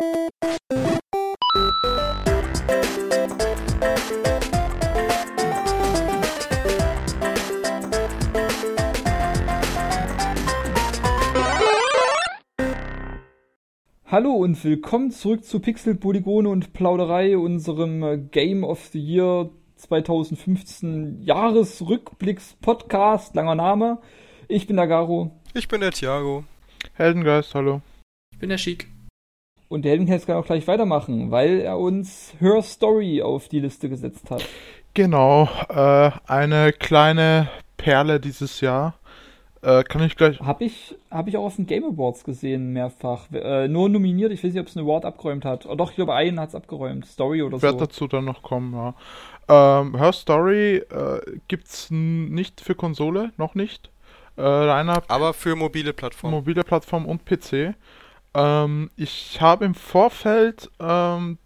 Hallo und willkommen zurück zu Pixel, Polygone und Plauderei, unserem Game of the Year 2015 Jahresrückblicks-Podcast. Langer Name. Ich bin der Garo. Ich bin der Thiago. Heldengeist, hallo. Ich bin der Chic. Und der Heldengeist kann auch gleich weitermachen, weil er uns Her Story auf die Liste gesetzt hat. Genau, äh, eine kleine Perle dieses Jahr. Äh, kann ich gleich. Hab ich, hab ich auch auf den Game Awards gesehen, mehrfach. Äh, nur nominiert, ich weiß nicht, ob es einen Award abgeräumt hat. Oh, doch, ich glaube, einen hat es abgeräumt. Story oder so. Wird dazu dann noch kommen, ja. Ähm, Her Story äh, gibt's nicht für Konsole, noch nicht. Äh, reiner Aber für mobile Plattformen. Mobile Plattform und PC. Ähm, ich habe im Vorfeld ähm,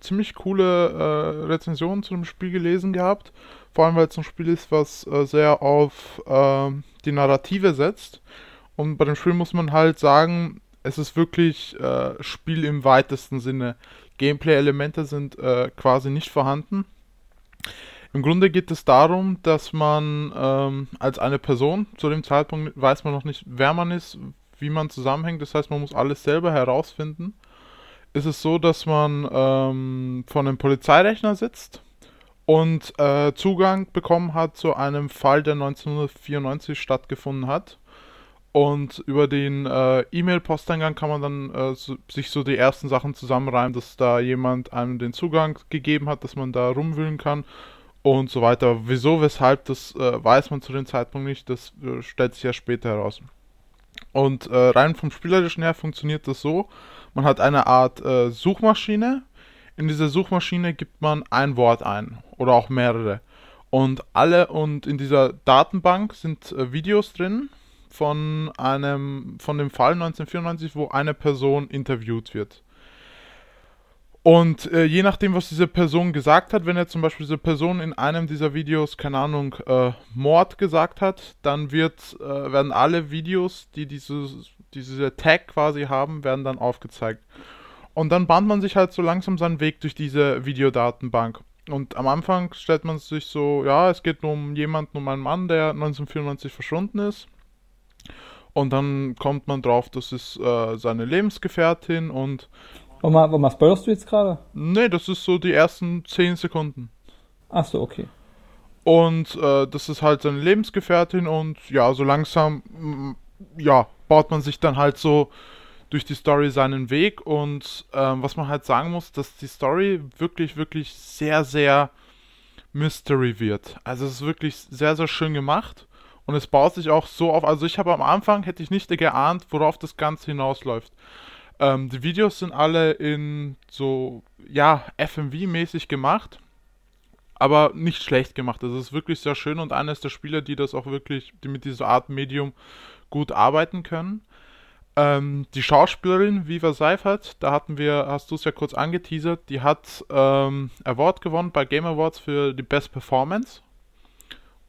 ziemlich coole äh, Rezensionen zu dem Spiel gelesen gehabt. Vor allem, weil es ein Spiel ist, was äh, sehr auf ähm, die Narrative setzt. Und bei dem Spiel muss man halt sagen, es ist wirklich äh, Spiel im weitesten Sinne. Gameplay-Elemente sind äh, quasi nicht vorhanden. Im Grunde geht es darum, dass man ähm, als eine Person, zu dem Zeitpunkt weiß man noch nicht, wer man ist, wie man zusammenhängt, das heißt, man muss alles selber herausfinden. Ist es so, dass man ähm, von einem Polizeirechner sitzt und äh, Zugang bekommen hat zu einem Fall, der 1994 stattgefunden hat. Und über den äh, E-Mail-Posteingang kann man dann äh, so, sich so die ersten Sachen zusammenreimen, dass da jemand einem den Zugang gegeben hat, dass man da rumwühlen kann und so weiter. Wieso, weshalb, das äh, weiß man zu dem Zeitpunkt nicht, das äh, stellt sich ja später heraus. Und äh, rein vom Spielerischen her funktioniert das so, man hat eine Art äh, Suchmaschine, in dieser Suchmaschine gibt man ein Wort ein oder auch mehrere. Und alle und in dieser Datenbank sind äh, Videos drin von einem von dem Fall 1994, wo eine Person interviewt wird. Und äh, je nachdem, was diese Person gesagt hat, wenn er zum Beispiel diese Person in einem dieser Videos, keine Ahnung, äh, Mord gesagt hat, dann wird, äh, werden alle Videos, die dieses, diese Tag quasi haben, werden dann aufgezeigt. Und dann bahnt man sich halt so langsam seinen Weg durch diese Videodatenbank. Und am Anfang stellt man sich so, ja, es geht um jemanden, um einen Mann, der 1994 verschwunden ist. Und dann kommt man drauf, das ist äh, seine Lebensgefährtin und. Warum, warum spoilerst du jetzt gerade? Nee, das ist so die ersten 10 Sekunden. Ach so, okay. Und äh, das ist halt seine Lebensgefährtin und ja, so langsam, ja, baut man sich dann halt so durch die Story seinen Weg und ähm, was man halt sagen muss, dass die Story wirklich, wirklich sehr, sehr Mystery wird. Also es ist wirklich sehr, sehr schön gemacht und es baut sich auch so auf. Also ich habe am Anfang, hätte ich nicht geahnt, worauf das Ganze hinausläuft. Ähm, die Videos sind alle in so, ja, FMV-mäßig gemacht, aber nicht schlecht gemacht. Also es ist wirklich sehr schön und eines der Spieler, die das auch wirklich, die mit dieser Art Medium gut arbeiten können. Ähm, die Schauspielerin Viva Seifert, da hatten wir, hast du es ja kurz angeteasert, die hat ähm, Award gewonnen bei Game Awards für die Best Performance.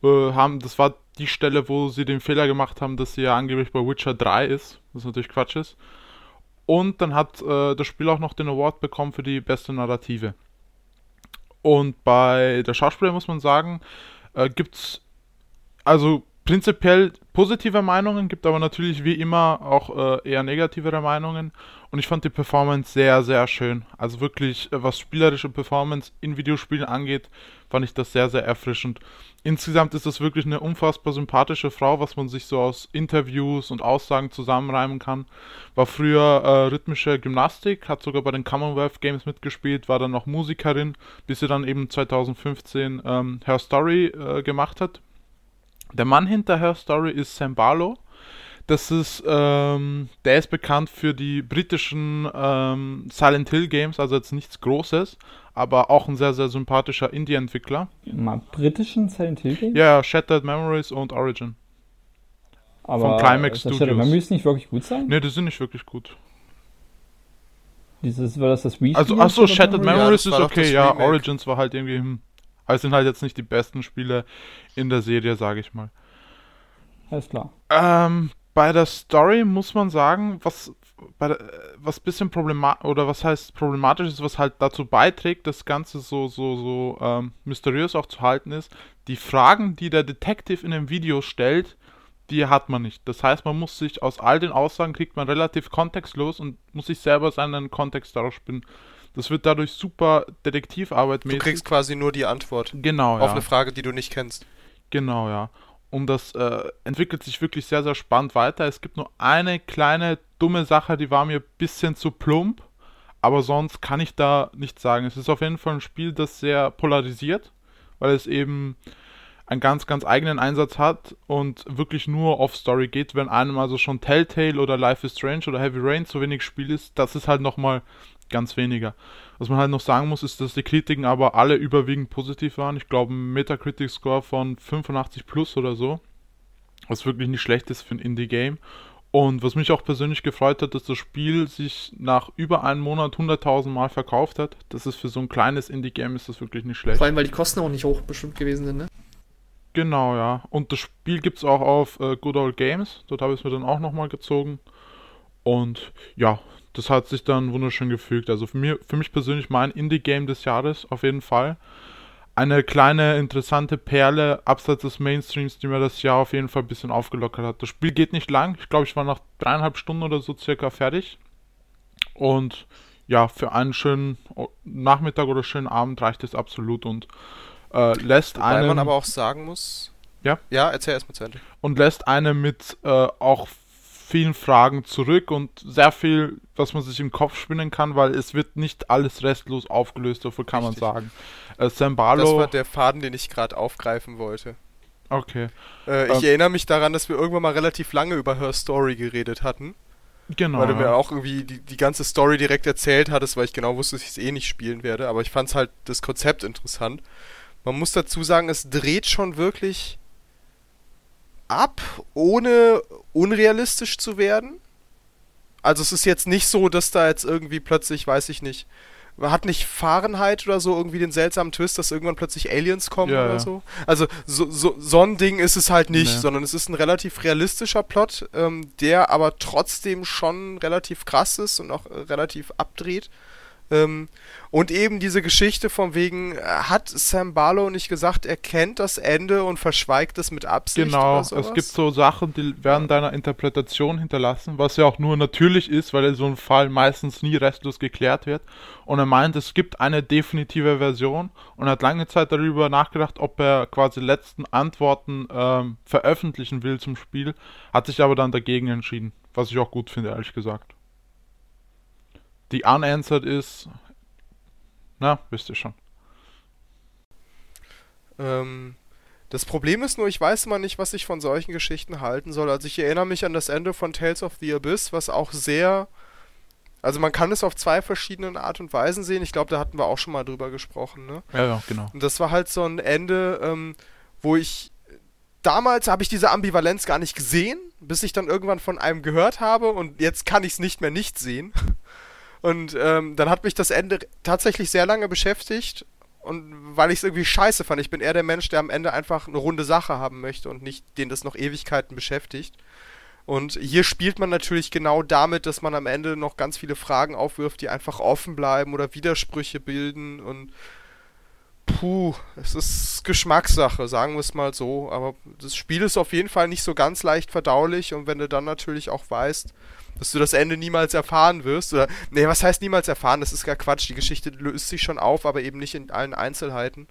Äh, haben, das war die Stelle, wo sie den Fehler gemacht haben, dass sie ja angeblich bei Witcher 3 ist, was natürlich Quatsch ist. Und dann hat äh, das Spiel auch noch den Award bekommen für die beste Narrative. Und bei der Schauspielerin muss man sagen, äh, es also prinzipiell positive Meinungen, gibt aber natürlich wie immer auch äh, eher negativere Meinungen. Und ich fand die Performance sehr, sehr schön. Also wirklich, äh, was spielerische Performance in Videospielen angeht, fand ich das sehr, sehr erfrischend. Insgesamt ist das wirklich eine unfassbar sympathische Frau, was man sich so aus Interviews und Aussagen zusammenreimen kann. War früher äh, rhythmische Gymnastik, hat sogar bei den Commonwealth Games mitgespielt, war dann noch Musikerin, bis sie dann eben 2015 ähm, Her Story äh, gemacht hat der Mann hinter Her Story ist Sam Barlow. Das ist, ähm, der ist bekannt für die britischen ähm, Silent Hill Games, also jetzt nichts Großes, aber auch ein sehr, sehr sympathischer Indie-Entwickler. Britischen Silent Hill Games? Ja, Shattered Memories und Origin. Aber Von Climax Studios. Shattered Memories nicht wirklich gut sein? Ne, die sind nicht wirklich gut. Dieses, war das das Wii? Also, achso, Shattered Memories ja, ist okay, ja, Origins war halt irgendwie, hm. Aber es sind halt jetzt nicht die besten Spiele in der Serie, sage ich mal. Alles klar. Ähm, bei der Story muss man sagen, was bei, was bisschen problematisch oder was heißt problematisch ist, was halt dazu beiträgt, das Ganze so so so ähm, mysteriös auch zu halten ist, die Fragen, die der Detective in dem Video stellt, die hat man nicht. Das heißt, man muss sich aus all den Aussagen kriegt man relativ kontextlos und muss sich selber seinen Kontext daraus spinnen. Das wird dadurch super Detektivarbeit mäßig. Du kriegst quasi nur die Antwort. Genau, Auf ja. eine Frage, die du nicht kennst. Genau, ja. Und das äh, entwickelt sich wirklich sehr, sehr spannend weiter. Es gibt nur eine kleine dumme Sache, die war mir ein bisschen zu plump. Aber sonst kann ich da nichts sagen. Es ist auf jeden Fall ein Spiel, das sehr polarisiert, weil es eben einen ganz, ganz eigenen Einsatz hat und wirklich nur auf Story geht. Wenn einem also schon Telltale oder Life is Strange oder Heavy Rain zu wenig Spiel ist, das ist halt nochmal ganz weniger. Was man halt noch sagen muss, ist, dass die Kritiken aber alle überwiegend positiv waren. Ich glaube, ein Metacritic-Score von 85 plus oder so. Was wirklich nicht schlecht ist für ein Indie-Game. Und was mich auch persönlich gefreut hat, dass das Spiel sich nach über einem Monat 100.000 Mal verkauft hat. Das ist für so ein kleines Indie-Game ist das wirklich nicht schlecht. Vor allem, weil die Kosten auch nicht hoch bestimmt gewesen sind, ne? Genau, ja. Und das Spiel gibt es auch auf äh, Good Old Games. Dort habe ich es mir dann auch nochmal gezogen. Und ja, das hat sich dann wunderschön gefügt. Also für, mir, für mich persönlich mein Indie-Game des Jahres auf jeden Fall. Eine kleine interessante Perle abseits des Mainstreams, die mir das Jahr auf jeden Fall ein bisschen aufgelockert hat. Das Spiel geht nicht lang. Ich glaube, ich war nach dreieinhalb Stunden oder so circa fertig. Und ja, für einen schönen Nachmittag oder schönen Abend reicht es absolut und äh, lässt Wobei einen. man aber auch sagen muss. Ja? Ja, erzähl erstmal zu Ende. Und lässt einen mit äh, auch vielen Fragen zurück und sehr viel, was man sich im Kopf spinnen kann, weil es wird nicht alles restlos aufgelöst, so viel kann Richtig. man sagen. Äh, Sambalo, das war der Faden, den ich gerade aufgreifen wollte. Okay. Äh, ich ähm, erinnere mich daran, dass wir irgendwann mal relativ lange über Her Story geredet hatten. Genau. Weil du mir auch irgendwie die, die ganze Story direkt erzählt hattest, weil ich genau wusste, dass ich es eh nicht spielen werde. Aber ich fand es halt das Konzept interessant. Man muss dazu sagen, es dreht schon wirklich ab, ohne unrealistisch zu werden. Also es ist jetzt nicht so, dass da jetzt irgendwie plötzlich, weiß ich nicht, hat nicht Fahrenheit oder so irgendwie den seltsamen Twist, dass irgendwann plötzlich Aliens kommen ja, oder ja. so? Also so, so, so ein Ding ist es halt nicht, nee. sondern es ist ein relativ realistischer Plot, ähm, der aber trotzdem schon relativ krass ist und auch relativ abdreht. Ähm, und eben diese Geschichte von wegen, äh, hat Sam Barlow nicht gesagt, er kennt das Ende und verschweigt es mit Absicht? Genau, es gibt so Sachen, die werden ja. deiner Interpretation hinterlassen, was ja auch nur natürlich ist, weil in so einem Fall meistens nie restlos geklärt wird. Und er meint, es gibt eine definitive Version und hat lange Zeit darüber nachgedacht, ob er quasi letzten Antworten ähm, veröffentlichen will zum Spiel, hat sich aber dann dagegen entschieden, was ich auch gut finde, ehrlich gesagt. Die unanswered ist. Na, wisst ihr schon. Ähm, das Problem ist nur, ich weiß immer nicht, was ich von solchen Geschichten halten soll. Also ich erinnere mich an das Ende von Tales of the Abyss, was auch sehr. Also man kann es auf zwei verschiedenen Art und Weisen sehen. Ich glaube, da hatten wir auch schon mal drüber gesprochen, ne? Ja, ja, genau. Und das war halt so ein Ende, ähm, wo ich damals habe ich diese Ambivalenz gar nicht gesehen, bis ich dann irgendwann von einem gehört habe und jetzt kann ich es nicht mehr nicht sehen. Und ähm, dann hat mich das Ende tatsächlich sehr lange beschäftigt. Und weil ich es irgendwie scheiße fand. Ich bin eher der Mensch, der am Ende einfach eine runde Sache haben möchte und nicht den das noch Ewigkeiten beschäftigt. Und hier spielt man natürlich genau damit, dass man am Ende noch ganz viele Fragen aufwirft, die einfach offen bleiben oder Widersprüche bilden. Und puh, es ist Geschmackssache, sagen wir es mal so. Aber das Spiel ist auf jeden Fall nicht so ganz leicht verdaulich. Und wenn du dann natürlich auch weißt, dass du das Ende niemals erfahren wirst. Oder, nee, was heißt niemals erfahren? Das ist gar Quatsch. Die Geschichte löst sich schon auf, aber eben nicht in allen Einzelheiten.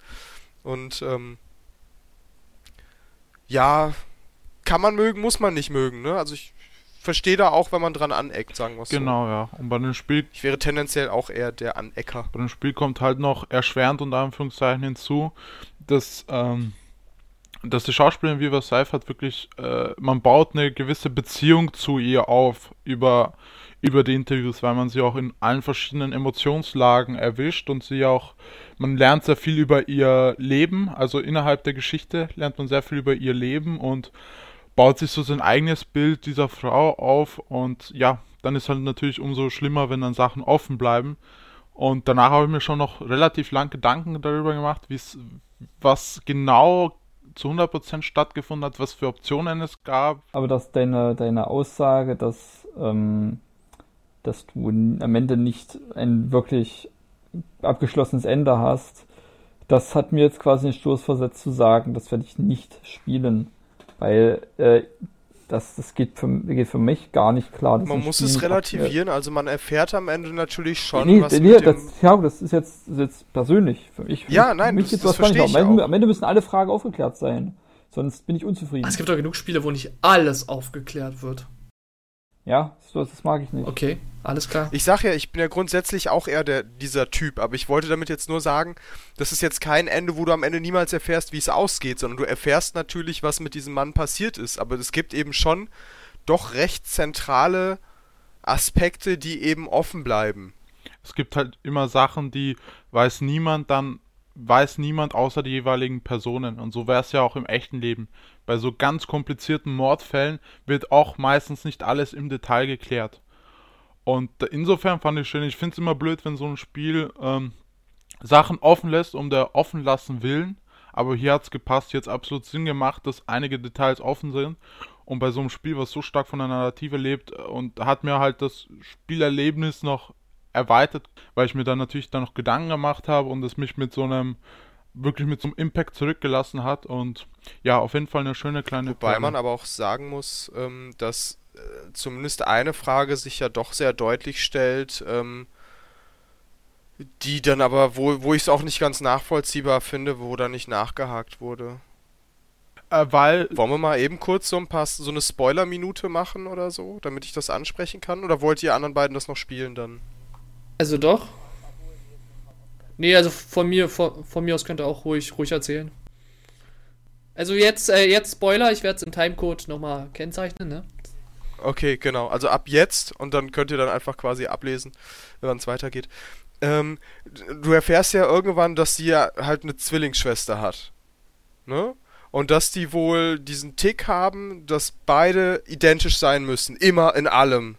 Und, ähm, ja, kann man mögen, muss man nicht mögen, ne? Also ich verstehe da auch, wenn man dran aneckt, sagen wir es Genau, so. ja. Und bei dem Spiel. Ich wäre tendenziell auch eher der Anecker. Bei dem Spiel kommt halt noch erschwerend unter Anführungszeichen hinzu, dass, ähm, dass die Schauspielerin Viva Seif hat wirklich, äh, man baut eine gewisse Beziehung zu ihr auf über, über die Interviews, weil man sie auch in allen verschiedenen Emotionslagen erwischt und sie auch, man lernt sehr viel über ihr Leben, also innerhalb der Geschichte lernt man sehr viel über ihr Leben und baut sich so sein eigenes Bild dieser Frau auf und ja, dann ist halt natürlich umso schlimmer, wenn dann Sachen offen bleiben. Und danach habe ich mir schon noch relativ lang Gedanken darüber gemacht, was genau zu 100% stattgefunden hat, was für Optionen es gab. Aber dass deine, deine Aussage, dass ähm, dass du am Ende nicht ein wirklich abgeschlossenes Ende hast. Das hat mir jetzt quasi den Stoß versetzt zu sagen, das werde ich nicht spielen, weil äh, das, das geht, für, geht für mich gar nicht klar. Man muss Spiel es relativieren, also man erfährt am Ende natürlich schon, nee, was nee, mit das, dem... ja, das ist jetzt, das ist jetzt persönlich für mich. Ja, für nein, mich das- das verstehe ich Am Ende, auch. am Ende müssen alle Fragen aufgeklärt sein. Sonst bin ich unzufrieden. Es gibt doch genug Spiele, wo nicht alles aufgeklärt wird. Ja, das mag ich nicht. Okay, alles klar. Ich sag ja, ich bin ja grundsätzlich auch eher der, dieser Typ, aber ich wollte damit jetzt nur sagen, das ist jetzt kein Ende, wo du am Ende niemals erfährst, wie es ausgeht, sondern du erfährst natürlich, was mit diesem Mann passiert ist, aber es gibt eben schon doch recht zentrale Aspekte, die eben offen bleiben. Es gibt halt immer Sachen, die weiß niemand dann, weiß niemand außer die jeweiligen Personen. Und so wäre es ja auch im echten Leben. Bei so ganz komplizierten Mordfällen wird auch meistens nicht alles im Detail geklärt. Und insofern fand ich schön, ich finde es immer blöd, wenn so ein Spiel ähm, Sachen offen lässt, um der offen lassen willen. Aber hier hat es gepasst, hat absolut Sinn gemacht, dass einige Details offen sind. Und bei so einem Spiel, was so stark von der Narrative lebt, äh, und hat mir halt das Spielerlebnis noch erweitert, weil ich mir dann natürlich dann noch Gedanken gemacht habe und es mich mit so einem, wirklich mit so einem Impact zurückgelassen hat. Und ja, auf jeden Fall eine schöne kleine Wobei Perle. man aber auch sagen muss, ähm, dass äh, zumindest eine Frage sich ja doch sehr deutlich stellt, ähm, die dann aber, wo, wo ich es auch nicht ganz nachvollziehbar finde, wo da nicht nachgehakt wurde. Äh, weil Wollen wir mal eben kurz so ein paar, so eine Spoiler-Minute machen oder so, damit ich das ansprechen kann? Oder wollt ihr anderen beiden das noch spielen dann? Also doch. Nee, also von mir, von, von mir aus könnt ihr auch ruhig, ruhig erzählen. Also jetzt, äh, jetzt Spoiler, ich werde es im Timecode nochmal kennzeichnen, ne? Okay, genau. Also ab jetzt und dann könnt ihr dann einfach quasi ablesen, wann es weitergeht. Ähm, du erfährst ja irgendwann, dass sie ja halt eine Zwillingsschwester hat. Ne? Und dass die wohl diesen Tick haben, dass beide identisch sein müssen. Immer in allem.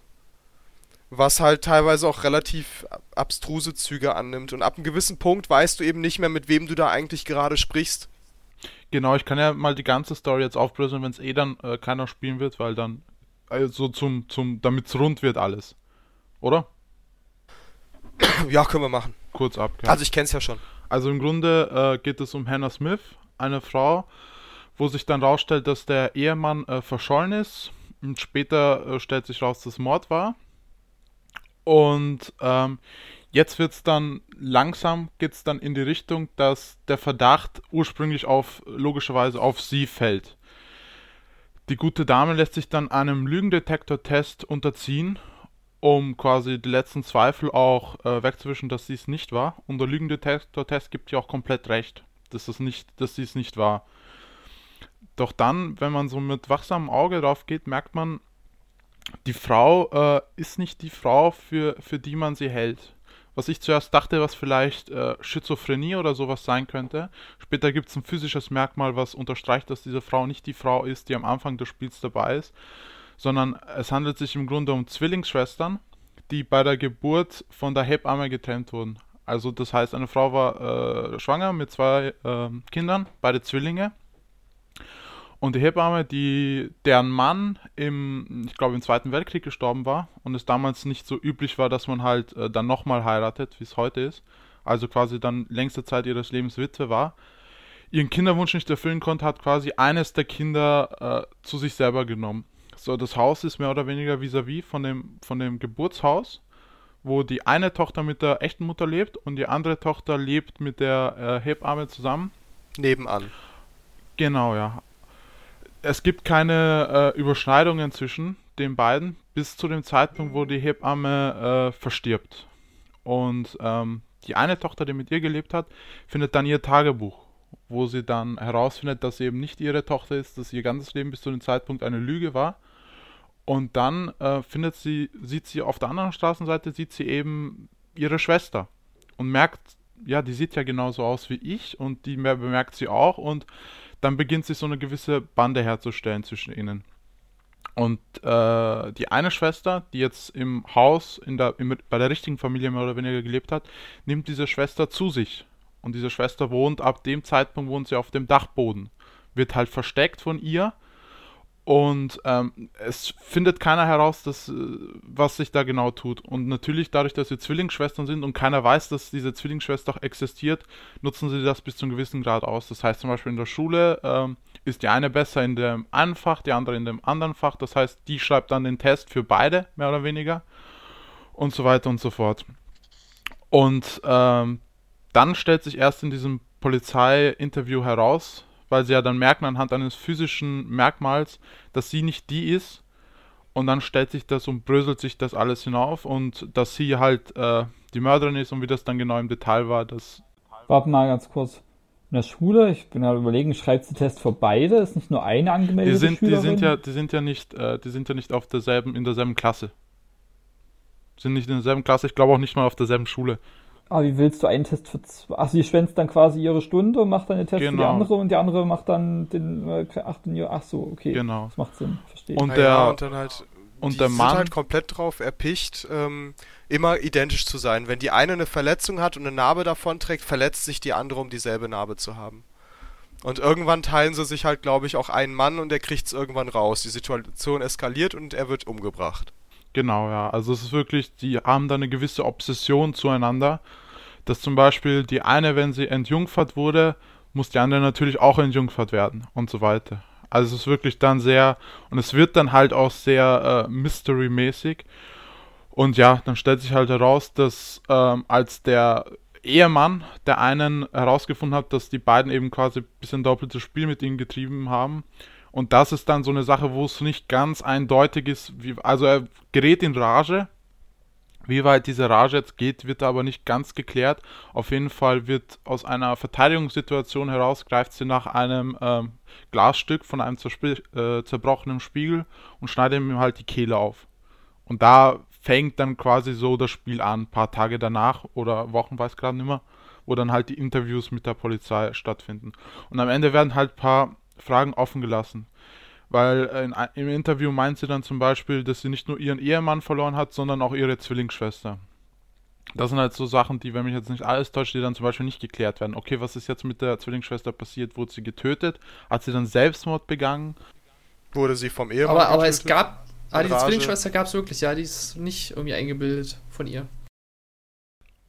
Was halt teilweise auch relativ abstruse Züge annimmt. Und ab einem gewissen Punkt weißt du eben nicht mehr, mit wem du da eigentlich gerade sprichst. Genau, ich kann ja mal die ganze Story jetzt aufbröseln, wenn es eh dann äh, keiner spielen wird, weil dann also zum zum damit's rund wird alles. Oder? ja, können wir machen. Kurz ab. Ja. Also ich kenn's ja schon. Also im Grunde äh, geht es um Hannah Smith, eine Frau, wo sich dann rausstellt, dass der Ehemann äh, verschollen ist. Und später äh, stellt sich raus, dass Mord war. Und ähm, jetzt wird es dann langsam geht es dann in die Richtung, dass der Verdacht ursprünglich auf logischerweise auf sie fällt. Die gute Dame lässt sich dann einem Lügendetektor-Test unterziehen, um quasi die letzten Zweifel auch äh, wegzuwischen, dass sie es nicht war. Und der Lügendetektor-Test gibt ihr auch komplett recht, dass, es nicht, dass sie es nicht war. Doch dann, wenn man so mit wachsamem Auge drauf geht, merkt man, die Frau äh, ist nicht die Frau, für, für die man sie hält. Was ich zuerst dachte, was vielleicht äh, Schizophrenie oder sowas sein könnte. Später gibt es ein physisches Merkmal, was unterstreicht, dass diese Frau nicht die Frau ist, die am Anfang des Spiels dabei ist, sondern es handelt sich im Grunde um Zwillingsschwestern, die bei der Geburt von der Hebamme getrennt wurden. Also das heißt, eine Frau war äh, schwanger mit zwei äh, Kindern, beide Zwillinge. Und die Hebamme, die, deren Mann im, ich glaube, im Zweiten Weltkrieg gestorben war und es damals nicht so üblich war, dass man halt äh, dann nochmal heiratet, wie es heute ist, also quasi dann längste Zeit ihres Lebens Witwe war, ihren Kinderwunsch nicht erfüllen konnte, hat quasi eines der Kinder äh, zu sich selber genommen. So, das Haus ist mehr oder weniger vis-à-vis von dem, von dem Geburtshaus, wo die eine Tochter mit der echten Mutter lebt und die andere Tochter lebt mit der äh, Hebamme zusammen. Nebenan. Genau, ja. Es gibt keine äh, Überschneidungen zwischen den beiden bis zu dem Zeitpunkt, wo die Hebamme äh, verstirbt. Und ähm, die eine Tochter, die mit ihr gelebt hat, findet dann ihr Tagebuch, wo sie dann herausfindet, dass sie eben nicht ihre Tochter ist, dass ihr ganzes Leben bis zu dem Zeitpunkt eine Lüge war. Und dann äh, findet sie, sieht sie auf der anderen Straßenseite, sieht sie eben ihre Schwester und merkt, ja, die sieht ja genauso aus wie ich und die mer- bemerkt sie auch und dann beginnt sich so eine gewisse Bande herzustellen zwischen ihnen. Und äh, die eine Schwester, die jetzt im Haus in der, im, bei der richtigen Familie mehr oder weniger gelebt hat, nimmt diese Schwester zu sich. Und diese Schwester wohnt, ab dem Zeitpunkt wohnt sie auf dem Dachboden. Wird halt versteckt von ihr. Und ähm, es findet keiner heraus, dass, äh, was sich da genau tut. Und natürlich, dadurch, dass sie Zwillingsschwestern sind und keiner weiß, dass diese Zwillingsschwester auch existiert, nutzen sie das bis zu einem gewissen Grad aus. Das heißt zum Beispiel in der Schule ähm, ist die eine besser in dem einen Fach, die andere in dem anderen Fach. Das heißt, die schreibt dann den Test für beide, mehr oder weniger. Und so weiter und so fort. Und ähm, dann stellt sich erst in diesem Polizei-Interview heraus, weil sie ja dann merken anhand eines physischen Merkmals, dass sie nicht die ist. Und dann stellt sich das und bröselt sich das alles hinauf und dass sie halt äh, die Mörderin ist und wie das dann genau im Detail war, das. Warte mal ganz kurz. In der Schule, ich bin gerade überlegen, schreibt sie Test für beide? Ist nicht nur eine angemeldete die sind, Schülerin? Die sind ja, die sind ja nicht, äh, die sind ja nicht auf derselben, in derselben Klasse. Sind nicht in derselben Klasse, ich glaube auch nicht mal auf derselben Schule. Aber wie willst du einen Test für zwei? Achso, die schwänzt dann quasi ihre Stunde und macht dann den Test für die Genau. andere und die andere macht dann den äh, achten Jahr. Ach so, okay. Genau. Das macht Sinn, verstehe. Und Ah der, ja, und dann halt, und die der sind Mann- halt komplett drauf erpicht, ähm, immer identisch zu sein. Wenn die eine eine Verletzung hat und eine Narbe davon trägt, verletzt sich die andere, um dieselbe Narbe zu haben. Und irgendwann teilen sie sich halt, glaube ich, auch einen Mann und der kriegt es irgendwann raus. Die Situation eskaliert und er wird umgebracht. Genau, ja. Also es ist wirklich, die haben da eine gewisse Obsession zueinander. Dass zum Beispiel die eine, wenn sie entjungfert wurde, muss die andere natürlich auch entjungfert werden und so weiter. Also es ist wirklich dann sehr, und es wird dann halt auch sehr äh, Mystery-mäßig. Und ja, dann stellt sich halt heraus, dass ähm, als der Ehemann der einen herausgefunden hat, dass die beiden eben quasi ein bisschen doppeltes Spiel mit ihnen getrieben haben. Und das ist dann so eine Sache, wo es nicht ganz eindeutig ist. Wie, also er gerät in Rage. Wie weit diese Rage jetzt geht, wird aber nicht ganz geklärt. Auf jeden Fall wird aus einer Verteidigungssituation heraus, greift sie nach einem ähm, Glasstück von einem äh, zerbrochenen Spiegel und schneidet ihm halt die Kehle auf. Und da fängt dann quasi so das Spiel an, ein paar Tage danach oder Wochen, weiß gerade nicht mehr, wo dann halt die Interviews mit der Polizei stattfinden. Und am Ende werden halt ein paar Fragen offen gelassen. Weil äh, in, im Interview meint sie dann zum Beispiel, dass sie nicht nur ihren Ehemann verloren hat, sondern auch ihre Zwillingsschwester. Das sind halt so Sachen, die, wenn mich jetzt nicht alles täuscht, die dann zum Beispiel nicht geklärt werden. Okay, was ist jetzt mit der Zwillingsschwester passiert? Wurde sie getötet? Hat sie dann Selbstmord begangen? Wurde sie vom Ehemann Aber, aber es gab. Ah, die. Zwillingsschwester gab es wirklich, ja, die ist nicht irgendwie eingebildet von ihr.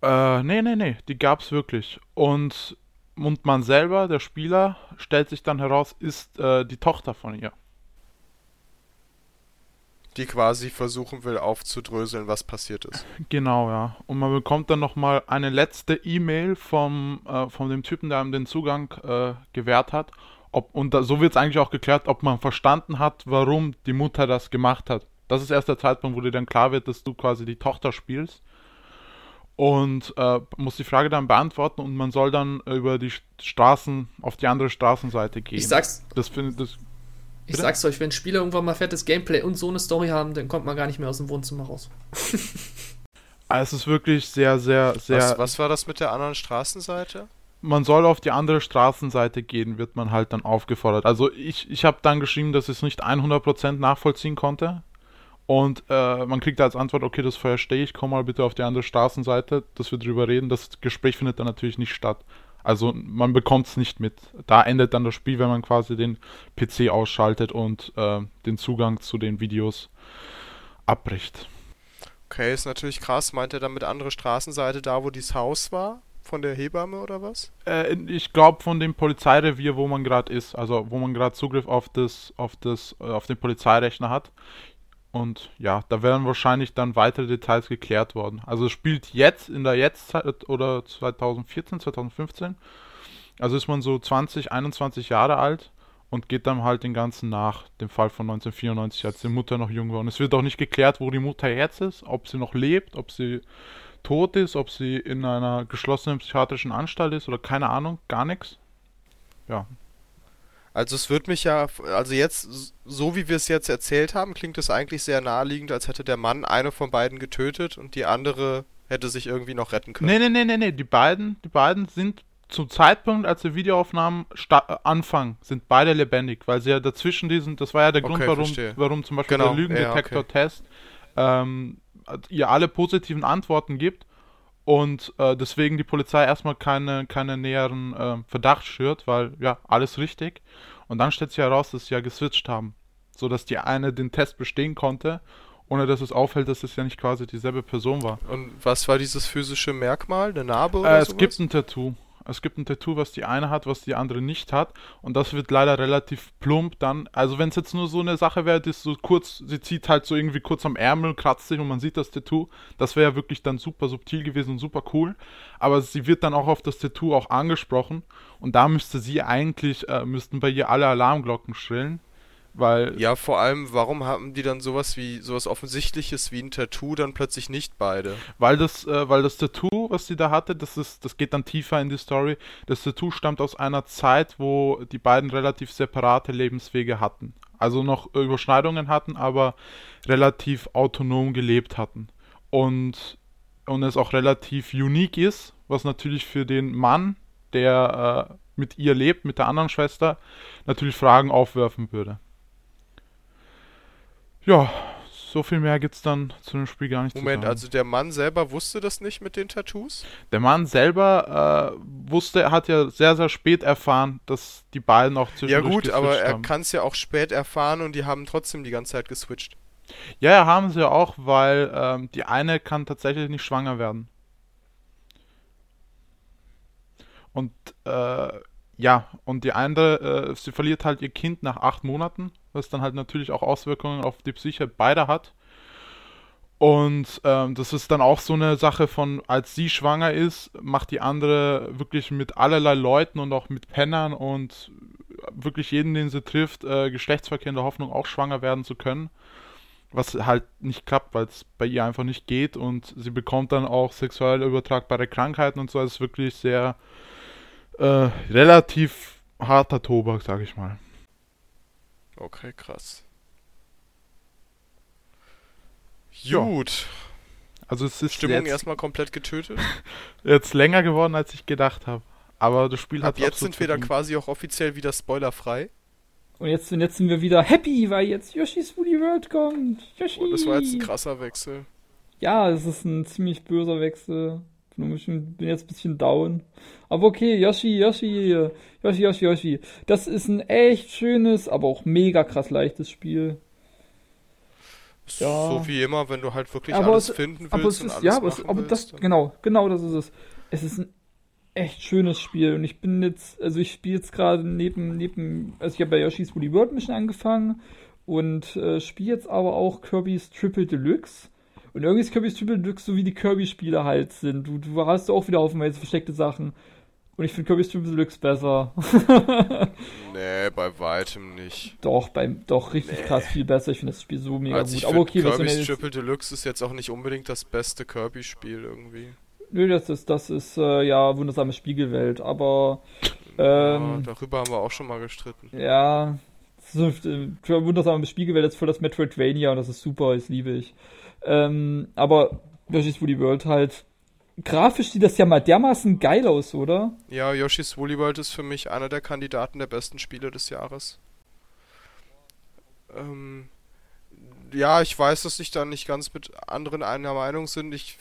Äh, nee, nee, nee, die gab's wirklich. Und, und man selber, der Spieler, stellt sich dann heraus, ist äh, die Tochter von ihr. die quasi versuchen will aufzudröseln, was passiert ist. Genau, ja. Und man bekommt dann nochmal eine letzte E-Mail vom, äh, von dem Typen, der ihm den Zugang äh, gewährt hat. Ob, und da, so wird es eigentlich auch geklärt, ob man verstanden hat, warum die Mutter das gemacht hat. Das ist erst der Zeitpunkt, wo dir dann klar wird, dass du quasi die Tochter spielst. Und äh, muss die Frage dann beantworten und man soll dann über die St- Straßen, auf die andere Straßenseite gehen. Ich sag's, das finde das, ich Bitte? sag's euch, wenn Spiele irgendwann mal fettes Gameplay und so eine Story haben, dann kommt man gar nicht mehr aus dem Wohnzimmer raus. Ah, es ist wirklich sehr, sehr, sehr. Was, was war das mit der anderen Straßenseite? man soll auf die andere Straßenseite gehen, wird man halt dann aufgefordert. Also ich, ich habe dann geschrieben, dass ich es nicht 100% nachvollziehen konnte. Und äh, man kriegt als Antwort, okay, das verstehe ich, komm mal bitte auf die andere Straßenseite, dass wir drüber reden. Das Gespräch findet dann natürlich nicht statt. Also man bekommt es nicht mit. Da endet dann das Spiel, wenn man quasi den PC ausschaltet und äh, den Zugang zu den Videos abbricht. Okay, ist natürlich krass. Meint er damit andere Straßenseite, da wo dieses Haus war? Von der Hebamme oder was? Äh, ich glaube von dem Polizeirevier, wo man gerade ist, also wo man gerade Zugriff auf das, auf das, äh, auf den Polizeirechner hat. Und ja, da werden wahrscheinlich dann weitere Details geklärt worden. Also es spielt jetzt in der Jetztzeit oder 2014, 2015. Also ist man so 20, 21 Jahre alt und geht dann halt den ganzen nach dem Fall von 1994, als die Mutter noch jung war. Und es wird auch nicht geklärt, wo die Mutter jetzt ist, ob sie noch lebt, ob sie tot ist, ob sie in einer geschlossenen psychiatrischen Anstalt ist oder keine Ahnung, gar nichts. Ja, Also es wird mich ja, also jetzt, so wie wir es jetzt erzählt haben, klingt es eigentlich sehr naheliegend, als hätte der Mann eine von beiden getötet und die andere hätte sich irgendwie noch retten können. Nee, nee, nee, nee, nee. Die beiden, die beiden sind zum Zeitpunkt, als die Videoaufnahmen äh, anfangen, sind beide lebendig, weil sie ja dazwischen diesen, das war ja der Okay, Grund, warum, verstehe. warum zum Beispiel Genau, der Lügendetektor-Test ähm, ihr alle positiven Antworten gibt und äh, deswegen die Polizei erstmal keine, keine näheren äh, Verdacht schürt, weil ja, alles richtig. Und dann stellt sich heraus, dass sie ja geswitcht haben. sodass die eine den Test bestehen konnte, ohne dass es auffällt, dass es ja nicht quasi dieselbe Person war. Und was war dieses physische Merkmal? Eine Narbe Äh, oder es sowas? gibt ein Tattoo. Es gibt ein Tattoo, was die eine hat, was die andere nicht hat. Und das wird leider relativ plump dann. Also wenn es jetzt nur so eine Sache wäre, die so kurz, sie zieht halt so irgendwie kurz am Ärmel, kratzt sich und man sieht das Tattoo. Das wäre ja wirklich dann super subtil gewesen und super cool. Aber sie wird dann auch auf das Tattoo auch angesprochen. Und da müsste sie eigentlich, äh, müssten bei ihr alle Alarmglocken schrillen. Weil Ja, vor allem, warum haben die dann sowas wie sowas Offensichtliches wie ein Tattoo dann plötzlich nicht beide? Weil das, äh, weil das Tattoo, was sie da hatte, das ist, das geht dann tiefer in die Story. Das Tattoo stammt aus einer Zeit, wo die beiden relativ separate Lebenswege hatten. Also noch Überschneidungen hatten, aber relativ autonom gelebt hatten. Und, und es auch relativ unique ist, was natürlich für den Mann, der äh, mit ihr lebt, mit der anderen Schwester, natürlich Fragen aufwerfen würde. Ja, so viel mehr gibt's dann zu dem Spiel gar nicht Moment, zu sagen. also der Mann selber wusste das nicht mit den Tattoos? Der Mann selber äh, wusste, hat ja sehr, sehr spät erfahren, dass die beiden auch Ja zwischendurch gut, aber er kann es ja auch spät erfahren und die haben trotzdem die ganze Zeit geswitcht. Ja, ja, haben sie ja auch, weil ähm, die eine kann tatsächlich nicht schwanger werden. Und äh, ja, und die andere, äh, sie verliert halt ihr Kind nach acht Monaten, was dann halt natürlich auch Auswirkungen auf die Psyche beider hat. Und ähm, das ist dann auch so eine Sache von, als sie schwanger ist, macht die andere wirklich mit allerlei Leuten und auch mit Pennern und wirklich jeden, den sie trifft, äh, Geschlechtsverkehr in der Hoffnung auch schwanger werden zu können. Was halt nicht klappt, weil es bei ihr einfach nicht geht und sie bekommt dann auch sexuell übertragbare Krankheiten und so. Es ist wirklich sehr äh, relativ harter Tobak, sag ich mal. Okay, krass. Ja. Gut. Also es ist Stimmung jetzt, erstmal komplett getötet. jetzt länger geworden, als ich gedacht habe. Aber das Spiel Ab hat jetzt sind wir dann quasi auch offiziell wieder spoilerfrei. Und jetzt, und jetzt sind wir wieder happy, weil jetzt Yoshi's Woolly World kommt. Yoshi. Und Oh, das war jetzt ein krasser Wechsel. Ja, es ist ein ziemlich böser Wechsel. Ich bin jetzt ein bisschen down. Aber okay, Yoshi, Yoshi, Yoshi, Yoshi, Yoshi. Das ist ein echt schönes, aber auch mega krass leichtes Spiel. Ja. So wie immer, wenn du halt wirklich Aber alles es- finden willst ist, alles ja, aber, es, aber das, genau, genau das ist es. Es ist ein echt schönes Spiel und ich bin jetzt, also ich spiele jetzt gerade neben, neben, also ich habe bei Yoshi's Woolly World Mission angefangen und äh, spiele jetzt aber auch Kirby's Triple Deluxe. Und irgendwie ist Kirby's Triple Deluxe so wie die Kirby-Spiele halt sind. Du, du hast auch wieder haufenweise versteckte Sachen. Und ich finde Kirby's Triple Deluxe besser. Nee, bei weitem nicht. doch, beim, doch, richtig krass viel besser. Ich finde das Spiel so mega Also gut. Aber okay, was Kirby's jetzt- Triple Deluxe ist jetzt auch nicht unbedingt das beste Kirby-Spiel irgendwie. Nö, das ist, das ist äh, ja wundersame Spiegelwelt, aber ja, ähm, darüber haben wir auch schon mal gestritten. ja, so, äh, wundersame Spiegelwelt ist voll das Metroidvania und das ist super, das liebe ich. Ähm, aber Yoshi's Woolly World halt, grafisch sieht das ja mal dermaßen geil aus, oder? Ja, Yoshi's Woolly World ist für mich einer der Kandidaten der besten Spiele des Jahres. Ähm, ja, ich weiß, dass ich da nicht ganz mit anderen einer Meinung sind. Ich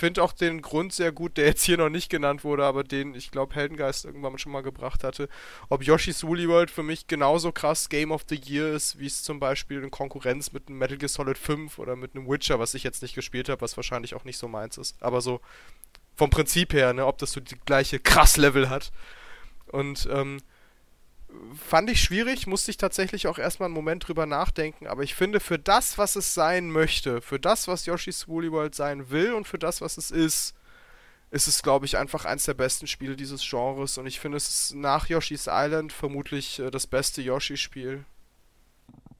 finde auch den Grund sehr gut, der jetzt hier noch nicht genannt wurde, aber den ich glaube Heldengeist irgendwann schon mal gebracht hatte. Ob Yoshi's Woolly World für mich genauso krass Game of the Year ist, wie es zum Beispiel in Konkurrenz mit einem Metal Gear Solid 5 oder mit einem Witcher, was ich jetzt nicht gespielt habe, was wahrscheinlich auch nicht so meins ist. Aber so vom Prinzip her, ne, ob das so die gleiche krass Level hat. Und ähm, fand ich schwierig, musste ich tatsächlich auch erstmal einen Moment drüber nachdenken, aber ich finde, für das, was es sein möchte, für das, was Yoshi's Woolly World sein will und für das, was es ist, ist es, glaube ich, einfach eins der besten Spiele dieses Genres und ich finde, es ist nach Yoshi's Island vermutlich äh, das beste Yoshi-Spiel.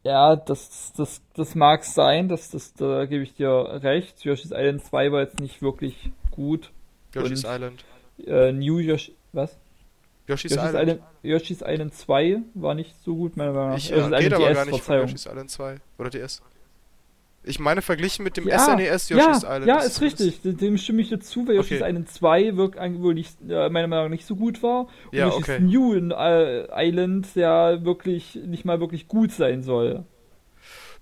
Ja, das, das, das mag sein, das, das, da gebe ich dir recht. Yoshi's Island 2 war jetzt nicht wirklich gut. Yoshi's Und- Island. Äh, New Yoshi, was? Yoshi's, Yoshi's Island. Island, Yoshi's Island 2 war nicht so gut, meiner Meinung nach. Ich Yoshi's äh, geht aber DS, gar nicht von. Yoshi's Island 2 oder DS. Ich meine, verglichen mit dem Ja, SNES ja, Yoshi's Island. ja, ist richtig. Dem- stimme ich dir zu, weil Yoshi's Okay. Island 2 wirkt eigentlich äh, meiner Meinung nach nicht so gut war. Und Ja, Yoshi's okay. New äh, Island ja wirklich nicht mal wirklich gut sein soll.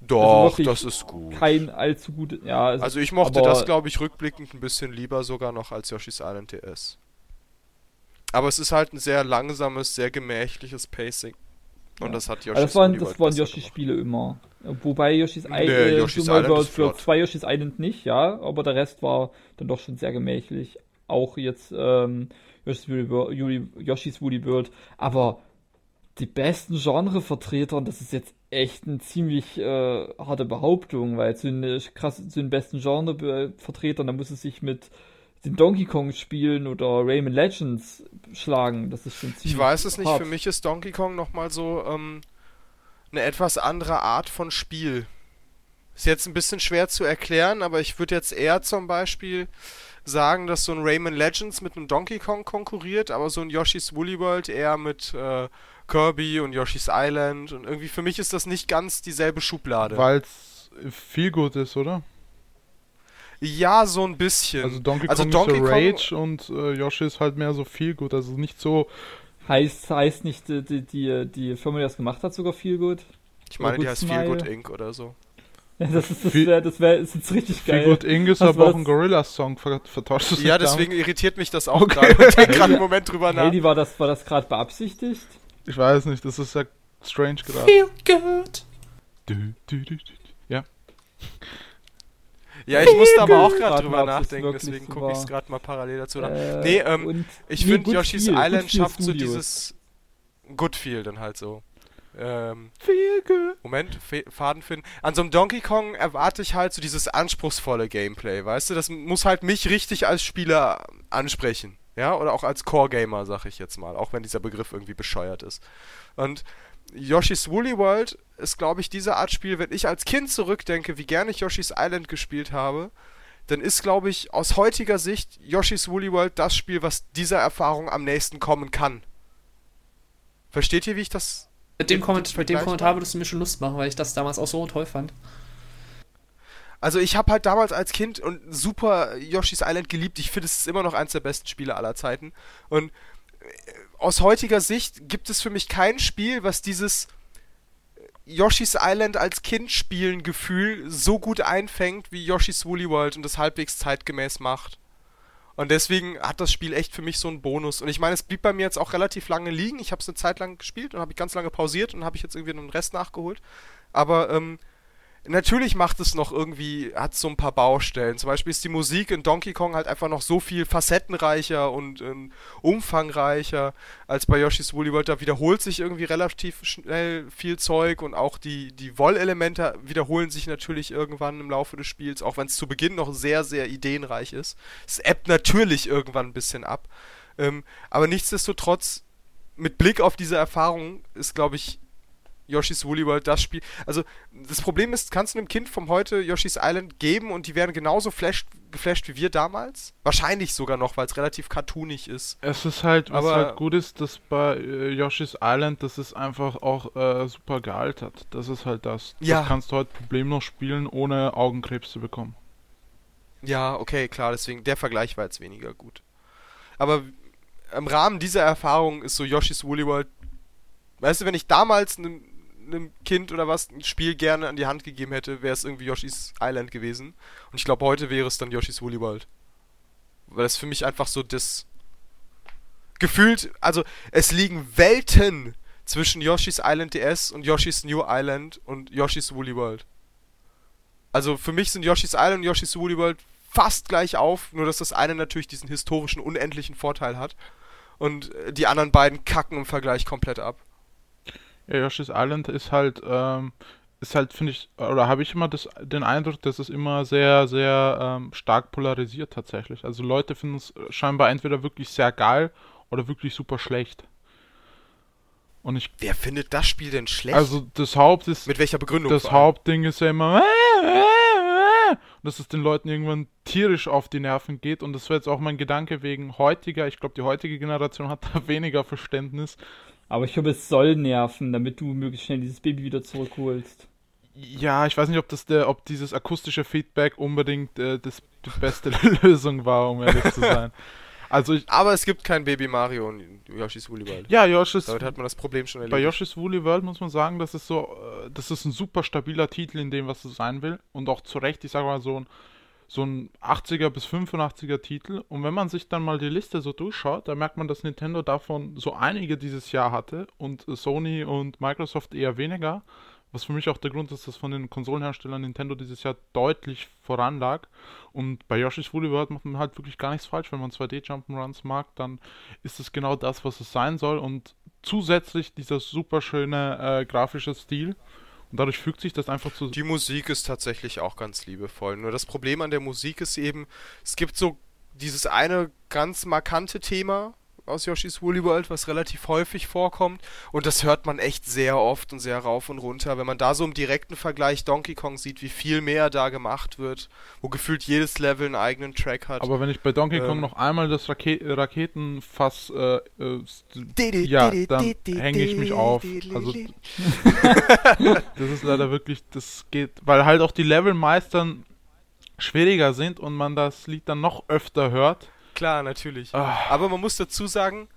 Doch, wirklich das ist gut. Kein allzu gut. Ja, es- Also ich mochte das, glaube ich, rückblickend ein bisschen lieber sogar noch als Yoshi's Island DS. Aber es ist halt ein sehr langsames, sehr gemächliches Pacing. Und das hat Also Yoshi's das waren, das waren Yoshi-Spiele immer. Wobei Yoshi's Nee, Island, Yoshi's Island World für zwei Yoshi's Island nicht, ja, aber der Rest war dann doch schon sehr gemächlich. Auch jetzt ähm, Yoshi's Woolly World, Yoshi's Woolly World. Aber die besten Genrevertreter, und das ist jetzt echt eine ziemlich äh, harte Behauptung, weil zu den, krass, zu den besten Genrevertretern, da muss es sich mit den Donkey Kong spielen oder Rayman Legends schlagen. Das ist schon ziemlich Ich weiß es nicht, hart. für mich ist Donkey Kong nochmal so ähm, eine etwas andere Art von Spiel. Ist jetzt ein bisschen schwer zu erklären, aber ich würde jetzt eher zum Beispiel sagen, dass so ein Rayman Legends mit einem Donkey Kong konkurriert, aber so ein Yoshi's Woolly World eher mit äh, Kirby und Yoshi's Island und irgendwie für mich ist das nicht ganz dieselbe Schublade. Weil es viel gut ist, oder? Ja, so ein bisschen. Also Donkey Also Kong Donkey ist so Kong- Rage und äh, Yoshi ist halt mehr so viel gut. Also nicht so. Heißt, heißt nicht, die, die, die, die Firma, die das gemacht hat, sogar viel gut? ich meine, die Good heißt Feel Good. Inc. oder so. Ja, das ist, das wäre, das wäre, ist jetzt richtig Viel geil. gut Ing ist Was aber auch ein Gorilla-Song. Ver vertauscht es Ja, deswegen irritiert mich das auch Okay. gerade. Ich denke gerade einen Moment drüber nach. Heidi, war das, war das gerade beabsichtigt? damit? Ich weiß nicht, das ist ja strange gerade. Feel good. Du, du, du, du. Ja. Ja, ich musste aber auch gerade drüber nachdenken, deswegen so gucke ich es gerade mal parallel dazu. Äh, Nee, ähm, Ich nee, finde, Yoshi's Feel, Island schafft so dieses Good Feel dann halt so. Ähm. Moment, Fe Faden finden. An so einem Donkey Kong erwarte ich halt so dieses anspruchsvolle Gameplay, weißt du? Das muss halt mich richtig als Spieler ansprechen. Ja, oder auch als Core-Gamer, sag ich jetzt mal, auch wenn dieser Begriff irgendwie bescheuert ist. Und Yoshi's Woolly World ist, glaube ich, diese Art Spiel, wenn ich als Kind zurückdenke, wie gerne ich Yoshi's Island gespielt habe, dann ist, glaube ich, aus heutiger Sicht Yoshi's Woolly World das Spiel, was dieser Erfahrung am nächsten kommen kann. Versteht ihr, wie ich das Mit dem, Komment mit dem Kommentar würdest du mir schon Lust machen, weil ich das damals auch so toll fand. Also ich habe halt damals als Kind und super Yoshi's Island geliebt. Ich finde, es ist immer noch eins der besten Spiele aller Zeiten. Und äh, aus heutiger Sicht gibt es für mich kein Spiel, was dieses Yoshi's Island als Kind spielen Gefühl so gut einfängt wie Yoshi's Woolly World und das halbwegs zeitgemäß macht. Und deswegen hat das Spiel echt für mich so einen Bonus. Und ich meine, es blieb bei mir jetzt auch relativ lange liegen. Ich habe es eine Zeit lang gespielt und habe ich ganz lange pausiert und habe ich jetzt irgendwie einen Rest nachgeholt. Aber ähm, natürlich macht es noch irgendwie, hat so ein paar Baustellen. Zum Beispiel ist die Musik in Donkey Kong halt einfach noch so viel facettenreicher und ähm, umfangreicher als bei Yoshi's Woolly World. Da wiederholt sich irgendwie relativ schnell viel Zeug und auch die, die Wollelemente wiederholen sich natürlich irgendwann im Laufe des Spiels, auch wenn es zu Beginn noch sehr, sehr ideenreich ist. Es ebbt natürlich irgendwann ein bisschen ab. Ähm, aber nichtsdestotrotz, mit Blick auf diese Erfahrung ist, glaube ich, Yoshi's Woolly World das Spiel. Also, das Problem ist, kannst du einem Kind vom heute Yoshi's Island geben und die werden genauso flasht, geflasht wie wir damals? Wahrscheinlich sogar noch, weil es relativ cartoonig ist. Es ist halt, was Aber- halt gut ist, dass bei äh, Yoshi's Island, das ist einfach auch äh, super gealtert. Das ist halt das. Ja. Das kannst du heute problemlos spielen, ohne Augenkrebs zu bekommen. Ja, okay, klar, deswegen, der Vergleich war jetzt weniger gut. Aber im Rahmen dieser Erfahrung ist so Yoshi's Woolly World. Weißt du, wenn ich damals einem, einem Kind oder was ein Spiel gerne an die Hand gegeben hätte, wäre es irgendwie Yoshi's Island gewesen. Und ich glaube, heute wäre es dann Yoshi's Woolly World. Weil das für mich einfach so das. Gefühlt, also es liegen Welten zwischen Yoshi's Island DS und Yoshi's New Island und Yoshi's Woolly World. Also für mich sind Yoshi's Island und Yoshi's Woolly World fast gleich auf, nur dass das eine natürlich diesen historischen, unendlichen Vorteil hat. Und äh, die anderen beiden kacken im Vergleich komplett ab. Ja, Yoshi's Island ist halt, ähm, ist halt, finde ich, oder habe ich immer das, den Eindruck, dass es immer sehr, sehr ähm, stark polarisiert tatsächlich. Also Leute finden es scheinbar entweder wirklich sehr geil oder wirklich super schlecht. Und ich, Wer findet das Spiel denn schlecht? also das Haupt ist, Mit welcher Begründung? das? Hauptding ist ja immer, dass es den Leuten irgendwann tierisch auf die Nerven geht. Und das wäre jetzt auch mein Gedanke wegen heutiger, ich glaube, die heutige Generation hat da weniger Verständnis. Aber ich glaube, es soll nerven, damit du möglichst schnell dieses Baby wieder zurückholst. Ja, ich weiß nicht, ob das der, ob dieses akustische Feedback unbedingt äh, das, die beste Lösung war, um ehrlich zu sein. Also ich, Aber es gibt kein Baby Mario in Yoshi's Woolly World. ja, Yoshi's, Damit hat man das Problem schon bei erledigt. Yoshi's Woolly World muss man sagen, das ist so, äh, das ist ein super stabiler Titel in dem, was es sein will und auch zu Recht, ich sage mal so ein so ein 80er bis 85er Titel. Und wenn man sich dann mal die Liste so durchschaut, da merkt man, dass Nintendo davon so einige dieses Jahr hatte und Sony und Microsoft eher weniger. Was für mich auch der Grund ist, dass von den Konsolenherstellern Nintendo dieses Jahr deutlich voranlag. Und bei Yoshi's Woolly World macht man halt wirklich gar nichts falsch. Wenn man 2D Jump'n'Runs mag, dann ist es genau das, was es sein soll. Und zusätzlich dieser super schöne äh, grafische Stil. Und dadurch fügt sich das einfach zu. Die Musik ist tatsächlich auch ganz liebevoll. Nur das Problem an der Musik ist eben, es gibt so dieses eine ganz markante Thema, aus Yoshi's Woolly World, was relativ häufig vorkommt. Und das hört man echt sehr oft und sehr rauf und runter. Wenn man da so im direkten Vergleich Donkey Kong sieht, wie viel mehr da gemacht wird, wo gefühlt jedes Level einen eigenen Track hat. Aber wenn ich bei Donkey Kong ähm, noch einmal das Rake Raketenfass äh, äh, ja, dann hänge ich mich auf. Also das ist leider wirklich, das geht, weil halt auch die Level meistern schwieriger sind und man das Lied dann noch öfter hört klar, natürlich. Ach. Aber man muss dazu sagen,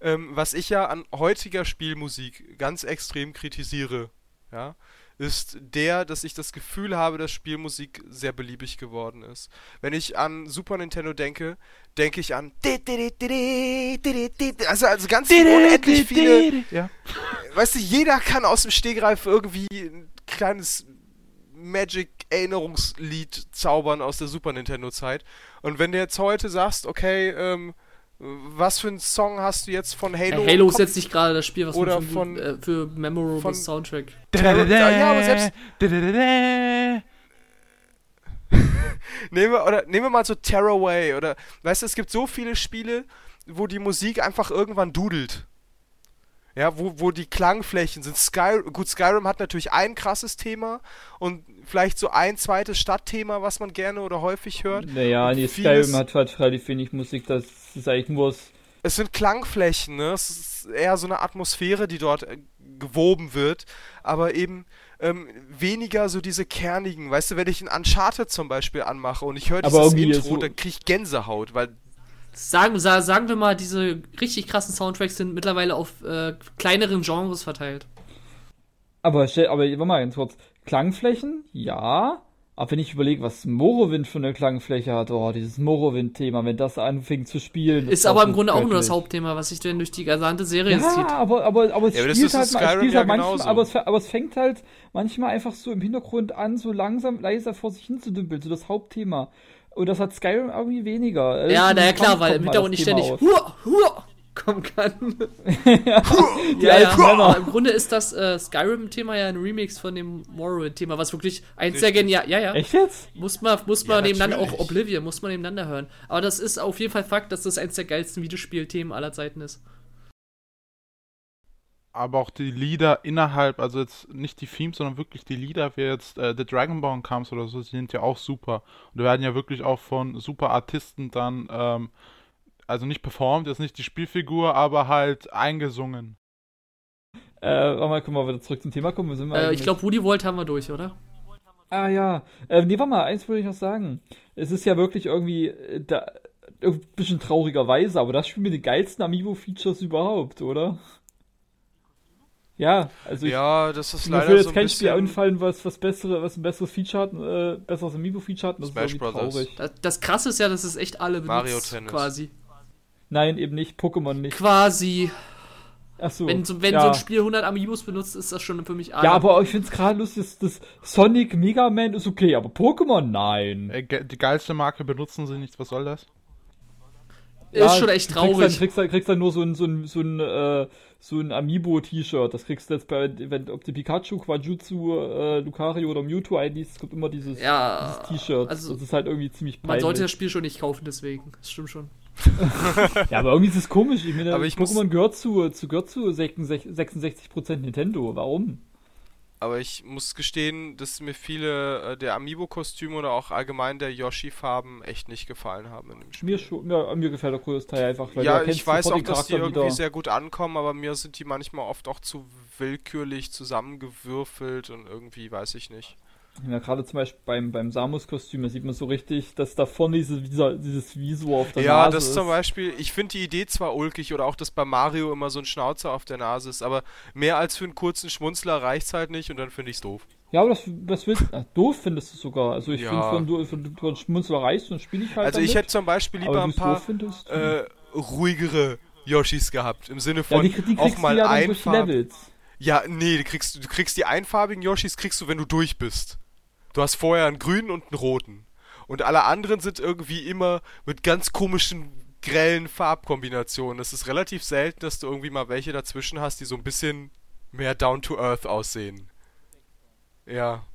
ähm, was ich ja an heutiger Spielmusik ganz extrem kritisiere, ja, ist der, dass ich das Gefühl habe, dass Spielmusik sehr beliebig geworden ist. Wenn ich an Super Nintendo denke, denke ich an also, also ganz unendlich viele. Ja. Weißt du, jeder kann aus dem Stegreif irgendwie ein kleines Magic-Erinnerungslied zaubern aus der Super Nintendo-Zeit. Und wenn du jetzt heute sagst, okay, ähm, was für einen Song hast du jetzt von Halo? Ja, Halo ist jetzt nicht gerade das Spiel, was oder von, äh, für Memorable von Soundtrack. ja, aber selbst. nehmen, wir, oder, nehmen wir mal so Tearaway oder weißt du, es gibt so viele Spiele, wo die Musik einfach irgendwann dudelt. Ja, wo, wo die Klangflächen sind. Sky, gut, Skyrim hat natürlich ein krasses Thema und vielleicht so ein zweites Stadtthema, was man gerne oder häufig hört. Naja, nee, Skyrim hat halt relativ wenig Musik, das ist eigentlich nur. Es sind Klangflächen, ne? Es ist eher so eine Atmosphäre, die dort äh, gewoben wird, aber eben ähm, weniger so diese kernigen. Weißt du, wenn ich ein Uncharted zum Beispiel anmache und ich höre dieses Intro, so dann kriege ich Gänsehaut, weil Sagen, sagen wir mal, diese richtig krassen Soundtracks sind mittlerweile auf äh, kleineren Genres verteilt. Aber, aber warte mal ganz kurz. Klangflächen? Ja. Aber wenn ich überlege, was Morrowind für eine Klangfläche hat, oh, dieses Morrowind-Thema, wenn das anfing zu spielen. Ist aber im Grunde göttlich. auch nur das Hauptthema, was sich denn durch die gesamte Serie ja, zieht. Aber, aber, aber es ja, spielt halt, spielt halt ja manchmal, aber es, aber es fängt halt manchmal einfach so im Hintergrund an, so langsam, leiser vor sich hin zu dümpeln, so das Hauptthema. Und das hat Skyrim irgendwie weniger. Ja, naja, klar, weil im Hintergrund nicht ständig hua, hua, kommen kann. ja, ja, ja. Aber im Grunde ist das äh, Skyrim-Thema ja ein Remix von dem Morrowind-Thema, was wirklich eins der genial. Ja, ja. Echt jetzt? Muss man, muss man ja, nebeneinander, auch Oblivion, muss man nebeneinander hören. Aber das ist auf jeden Fall Fakt, dass das eins der geilsten Videospielthemen aller Zeiten ist. Aber auch die Lieder innerhalb, also jetzt nicht die Themes, sondern wirklich die Lieder, wie jetzt äh, The Dragonborn Comes oder so, die sind ja auch super. Und werden ja wirklich auch von super Artisten dann ähm, also nicht performt, ist nicht die Spielfigur, aber halt eingesungen. Äh, warte mal, können wir wieder zurück zum Thema kommen? Äh, ich glaube, Woody World haben wir durch, oder? Ah ja. Äh, nee, warte mal, eins würde ich noch sagen. Es ist ja wirklich irgendwie äh, da, ein bisschen traurigerweise, aber das Spiel mit den geilsten Amiibo-Features überhaupt, oder? Ja, also ich, ja, das ist leider mir jetzt so kein Spiel einfallen, was was bessere, was ein besseres Feature hat, äh, besseres Amiibo-Feature hat. Das Smash ist traurig. Das, das, Krasse ist ja, dass es echt alle benutzt, Mario Tennis. quasi. Nein, eben nicht. Pokémon nicht. Quasi. Ach so. Wenn, wenn ja. so ein Spiel 100 Amiibos benutzt, ist das schon für mich alle. Ja, aber ich finde es gerade lustig, dass das Sonic Mega Man ist okay, aber Pokémon nein. Äh, die geilste Marke benutzen sie nicht, was soll das? Ja, ist schon echt traurig. Du kriegst dann, kriegst dann, kriegst dann nur so ein, so ein, so ein, äh, so ein Amiibo-T-Shirt. Das kriegst du jetzt bei, wenn, ob die Pikachu, Quajutsu, äh, Lucario oder Mewtwo IDs, es gibt immer dieses, ja, dieses T-Shirt. Also, das ist halt irgendwie ziemlich peinlich. Man sollte das Spiel schon nicht kaufen, deswegen. Das stimmt schon ja, aber irgendwie ist es komisch. Ich meine, aber ich Pokémon gehört zu, zu, gehört zu 66% Nintendo. Warum? Aber ich muss gestehen, dass mir viele äh, der Amiibo-Kostüme oder auch allgemein der Yoshi-Farben echt nicht gefallen haben in dem Spiel. Mir, schon, ja, mir gefällt der größte Teil einfach. Weil ja, ich weiß auch, dass die irgendwie wieder. sehr gut ankommen, aber mir sind die manchmal oft auch zu willkürlich zusammengewürfelt und irgendwie weiß ich nicht. Ja, gerade zum Beispiel beim, beim Samus-Kostüm, da sieht man so richtig, dass da vorne diese, dieser, dieses Visor auf der ja, Nase Ja, das ist. zum Beispiel, ich finde die Idee zwar ulkig oder auch, dass bei Mario immer so ein Schnauzer auf der Nase ist, aber mehr als für einen kurzen Schmunzler reicht's halt nicht und dann finde ich's doof. Ja, aber das, das willst, ach, doof findest du sogar. Also ich ja. finde, wenn du, einen Schmunzler reichst, dann spiele ich halt Also damit. ich hätte zum Beispiel lieber ein paar findest, äh, ruhigere Yoshis gehabt, im Sinne von ja, die, die auch mal ja einfach. Levels. Ja, nee, du kriegst, du kriegst die einfarbigen Yoshis, kriegst du, wenn du durch bist. Du hast vorher einen grünen und einen roten. Und alle anderen sind irgendwie immer mit ganz komischen, grellen Farbkombinationen. Es ist relativ selten, dass du irgendwie mal welche dazwischen hast, die so ein bisschen mehr down to earth aussehen. Ja.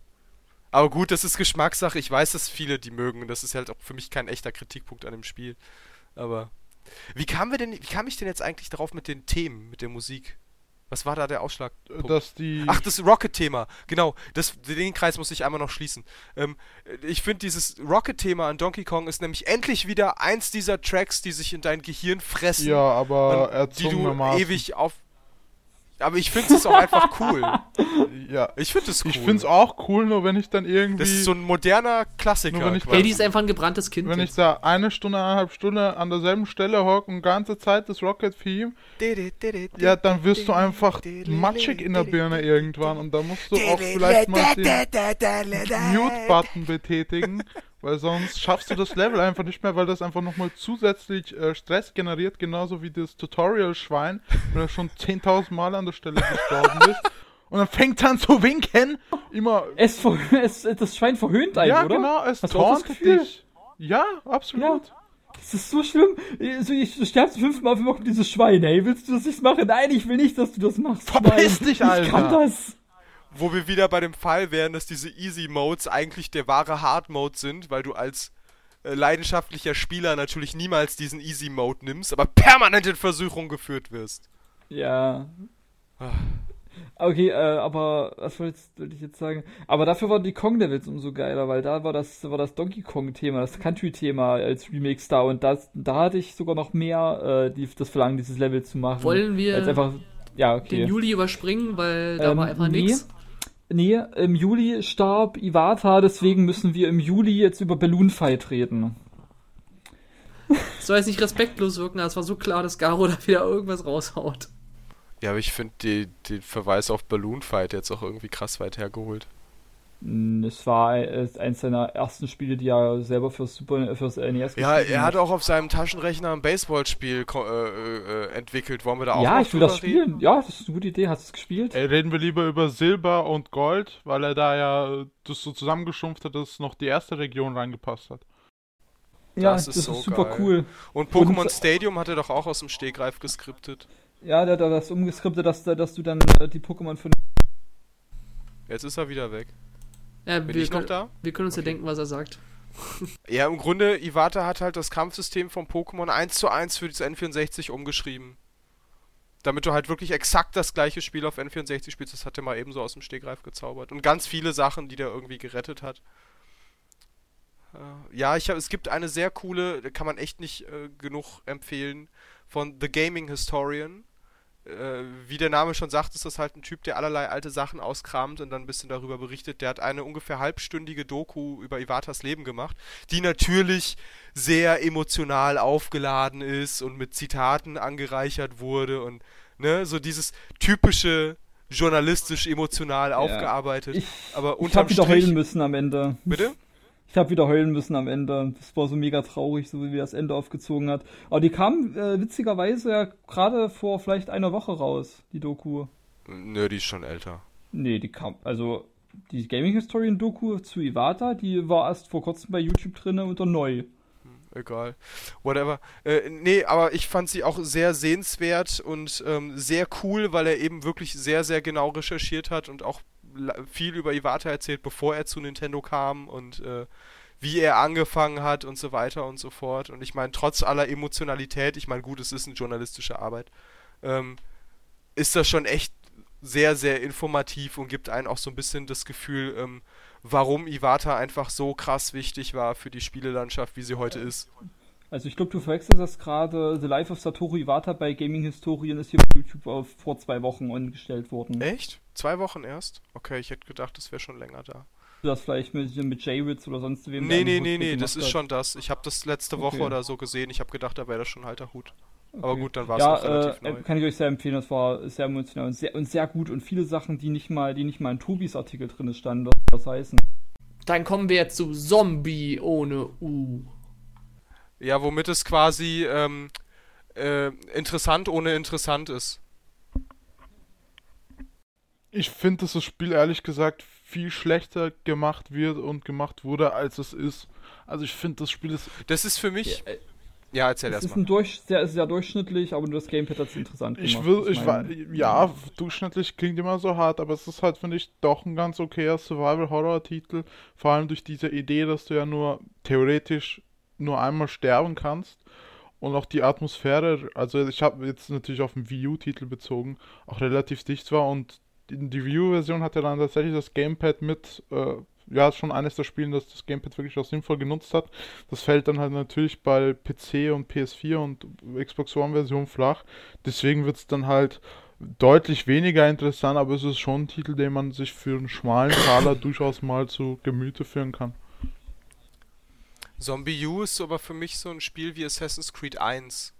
Aber gut, das ist Geschmackssache. Ich weiß, dass viele die mögen. Das ist halt auch für mich kein echter Kritikpunkt an dem Spiel. Aber. Wie kamen wir denn, wie kam ich denn jetzt eigentlich darauf mit den Themen, mit der Musik? Was war da der Ausschlag? Dass die Ach, das Rocket-Thema. Genau, das, den Kreis muss ich einmal noch schließen. Ähm, ich finde, dieses Rocket-Thema an Donkey Kong ist nämlich endlich wieder eins dieser Tracks, die sich in dein Gehirn fressen. Ja, aber die du ewig auf. Aber ich finde es auch einfach cool. Ja. Ich finde es cool. Ich finde es auch cool, nur wenn ich dann irgendwie. Das ist so ein moderner Klassiker. Nur wenn ich quasi. Eddie ist einfach ein gebranntes Kind. Wenn ich jetzt. da eine Stunde, eineinhalb Stunden an derselben Stelle hocke und ganze Zeit das Rocket-Theme, ja, dann wirst du einfach matschig in der Birne irgendwann und da musst du auch vielleicht mal den Mute-Button betätigen, weil sonst schaffst du das Level einfach nicht mehr, weil das einfach nochmal zusätzlich äh, Stress generiert, genauso wie das Tutorial-Schwein, wenn du schon 10.000 Mal an der Stelle gestorben bist. Und dann fängt er an zu winken. Immer. Es, es, das Schwein verhöhnt einen, ja, oder? genau, es Hast tauntet dich. Ja, absolut. Das ist so schlimm. Also ich, du stirbst fünfmal auf einmal dieses Schwein, hey. Willst du das nicht machen? Nein, ich will nicht, dass du das machst. Verpiss Nein, dich, Alter. Ich kann das. Wo wir wieder bei dem Fall wären, dass diese Easy Modes eigentlich der wahre Hard Mode sind, weil du als äh, leidenschaftlicher Spieler natürlich niemals diesen Easy Mode nimmst, aber permanent in Versuchung geführt wirst. Ja. Ah. Okay, äh, aber was wollte ich- ich jetzt sagen? Aber dafür waren die Kong-Levels umso geiler, weil da war das, war das Donkey Kong-Thema, das Country-Thema als Remix da und das, da hatte ich sogar noch mehr äh, die, das Verlangen, dieses Level zu machen. Wollen wir Als einfach, ja, okay. den Juli überspringen, weil da Ähm, war einfach nee. nichts. Nee, im Juli starb Iwata, deswegen müssen wir im Juli jetzt über Balloon Fight reden. Soll jetzt nicht respektlos wirken, aber es war so klar, dass Garo da wieder irgendwas raushaut. Ja, aber ich finde den Verweis auf Balloon Fight jetzt auch irgendwie krass weit hergeholt. Es war äh, eins seiner ersten Spiele, die er selber fürs Super fürs NES Ja, er hat auch auf seinem Taschenrechner ein Baseballspiel ko- äh, äh, entwickelt. Wollen wir da auch Ja, ich will das drüber reden? spielen. Ja, das ist eine gute Idee. Hast du es gespielt? Ey, reden wir lieber über Silber und Gold, weil er da ja das so zusammengeschrumpft hat, dass noch die erste Region reingepasst hat. ja, das das ist ist, so super geil. cool. Und Pokémon Und- Stadium hat er doch auch aus dem Stegreif geskriptet. Ja, der hat das umgeskriptet, dass, dass du dann äh, die Pokémon von. Jetzt ist er wieder weg. Ja, Bin wir, ich noch können, da? wir können uns Okay. ja denken, was er sagt. Ja, im Grunde, Iwata hat halt das Kampfsystem von Pokémon 1 zu 1 für das N64 umgeschrieben. Damit du halt wirklich exakt das gleiche Spiel auf N64 spielst, das hat er mal ebenso aus dem Stegreif gezaubert. Und ganz viele Sachen, die der irgendwie gerettet hat. Äh, Ja, ich hab, es gibt eine sehr coole, kann man echt nicht äh, genug empfehlen, von The Gaming Historian. Äh, wie der Name schon sagt, ist das halt ein Typ, der allerlei alte Sachen auskramt und dann ein bisschen darüber berichtet. Der hat eine ungefähr halbstündige Doku über Iwatas Leben gemacht, die natürlich sehr emotional aufgeladen ist und mit Zitaten angereichert wurde und ne, so dieses typische journalistisch emotional aufgearbeitet. Ich, aber ich unterm hab wieder Strich, heulen müssen am Ende. bitte? Ich habe wieder heulen müssen am Ende. Das war so mega traurig, so wie das Ende aufgezogen hat. Aber die kam äh, witzigerweise ja gerade vor vielleicht einer Woche raus, die Doku. Nö, die ist schon älter. Nee, die kam, also die Gaming Historian Doku zu Iwata, die war erst vor kurzem bei YouTube drinne unter neu. egal. Whatever. Äh, nee, aber ich fand sie auch sehr sehenswert und ähm, sehr cool, weil er eben wirklich sehr, sehr genau recherchiert hat und auch viel über Iwata erzählt, bevor er zu Nintendo kam und äh, wie er angefangen hat und so weiter und so fort. Und ich meine, trotz aller Emotionalität, ich meine, gut, es ist eine journalistische Arbeit, ähm, ist das schon echt sehr, sehr informativ und gibt einen auch so ein bisschen das Gefühl, ähm, warum Iwata einfach so krass wichtig war für die Spielelandschaft, wie sie heute ist. Also ich glaube, du verwechselst das gerade. The Life of Satoru Iwata bei Gaming Historian ist hier bei YouTube auf, vor zwei Wochen umgestellt worden. Echt? Zwei Wochen erst? Okay, ich hätte gedacht, das wäre schon länger da. das vielleicht mit, mit J-Witz oder sonst wem? Nee, nee, nee, nee, das ist hat. schon das. Ich habe das letzte Woche okay. oder so gesehen. Ich habe gedacht, da wäre das schon alter Hut. Okay. Aber gut, dann war es ja, relativ äh, neu. Kann ich euch sehr empfehlen, das war sehr emotional und sehr, und sehr gut und viele Sachen, die nicht mal, die nicht mal in Tobis Artikel drin standen, was heißen. Dann kommen wir jetzt zu Zombie ohne U. Ja, womit es quasi ähm, äh, interessant ohne interessant ist. Ich finde, dass das Spiel ehrlich gesagt viel schlechter gemacht wird und gemacht wurde, als es ist. Also ich finde, das Spiel ist. Das ist für mich. Ja, äh, ja erzähl erst mal. Ein durch, sehr, sehr durchschnittlich, aber nur das Gamepad hat es interessant gemacht. Ich will, ich war, ja, durchschnittlich klingt immer so hart, aber es ist halt, finde ich, doch ein ganz okayer Survival-Horror-Titel. Vor allem durch diese Idee, dass du ja nur theoretisch nur einmal sterben kannst. Und auch die Atmosphäre, also ich habe jetzt natürlich auf den Wii U-Titel bezogen, auch relativ dicht war und die, Wii U-Version hat ja dann tatsächlich das Gamepad mit, äh, ja, schon eines der Spiele, das das Gamepad wirklich auch sinnvoll genutzt hat. Das fällt dann halt natürlich bei PC und PS4 und Xbox One-Version flach. Deswegen wird es dann halt deutlich weniger interessant, aber es ist schon ein Titel, den man sich für einen schmalen Taler durchaus mal zu Gemüte führen kann. Zombie U ist aber für mich so ein Spiel wie Assassin's Creed 1.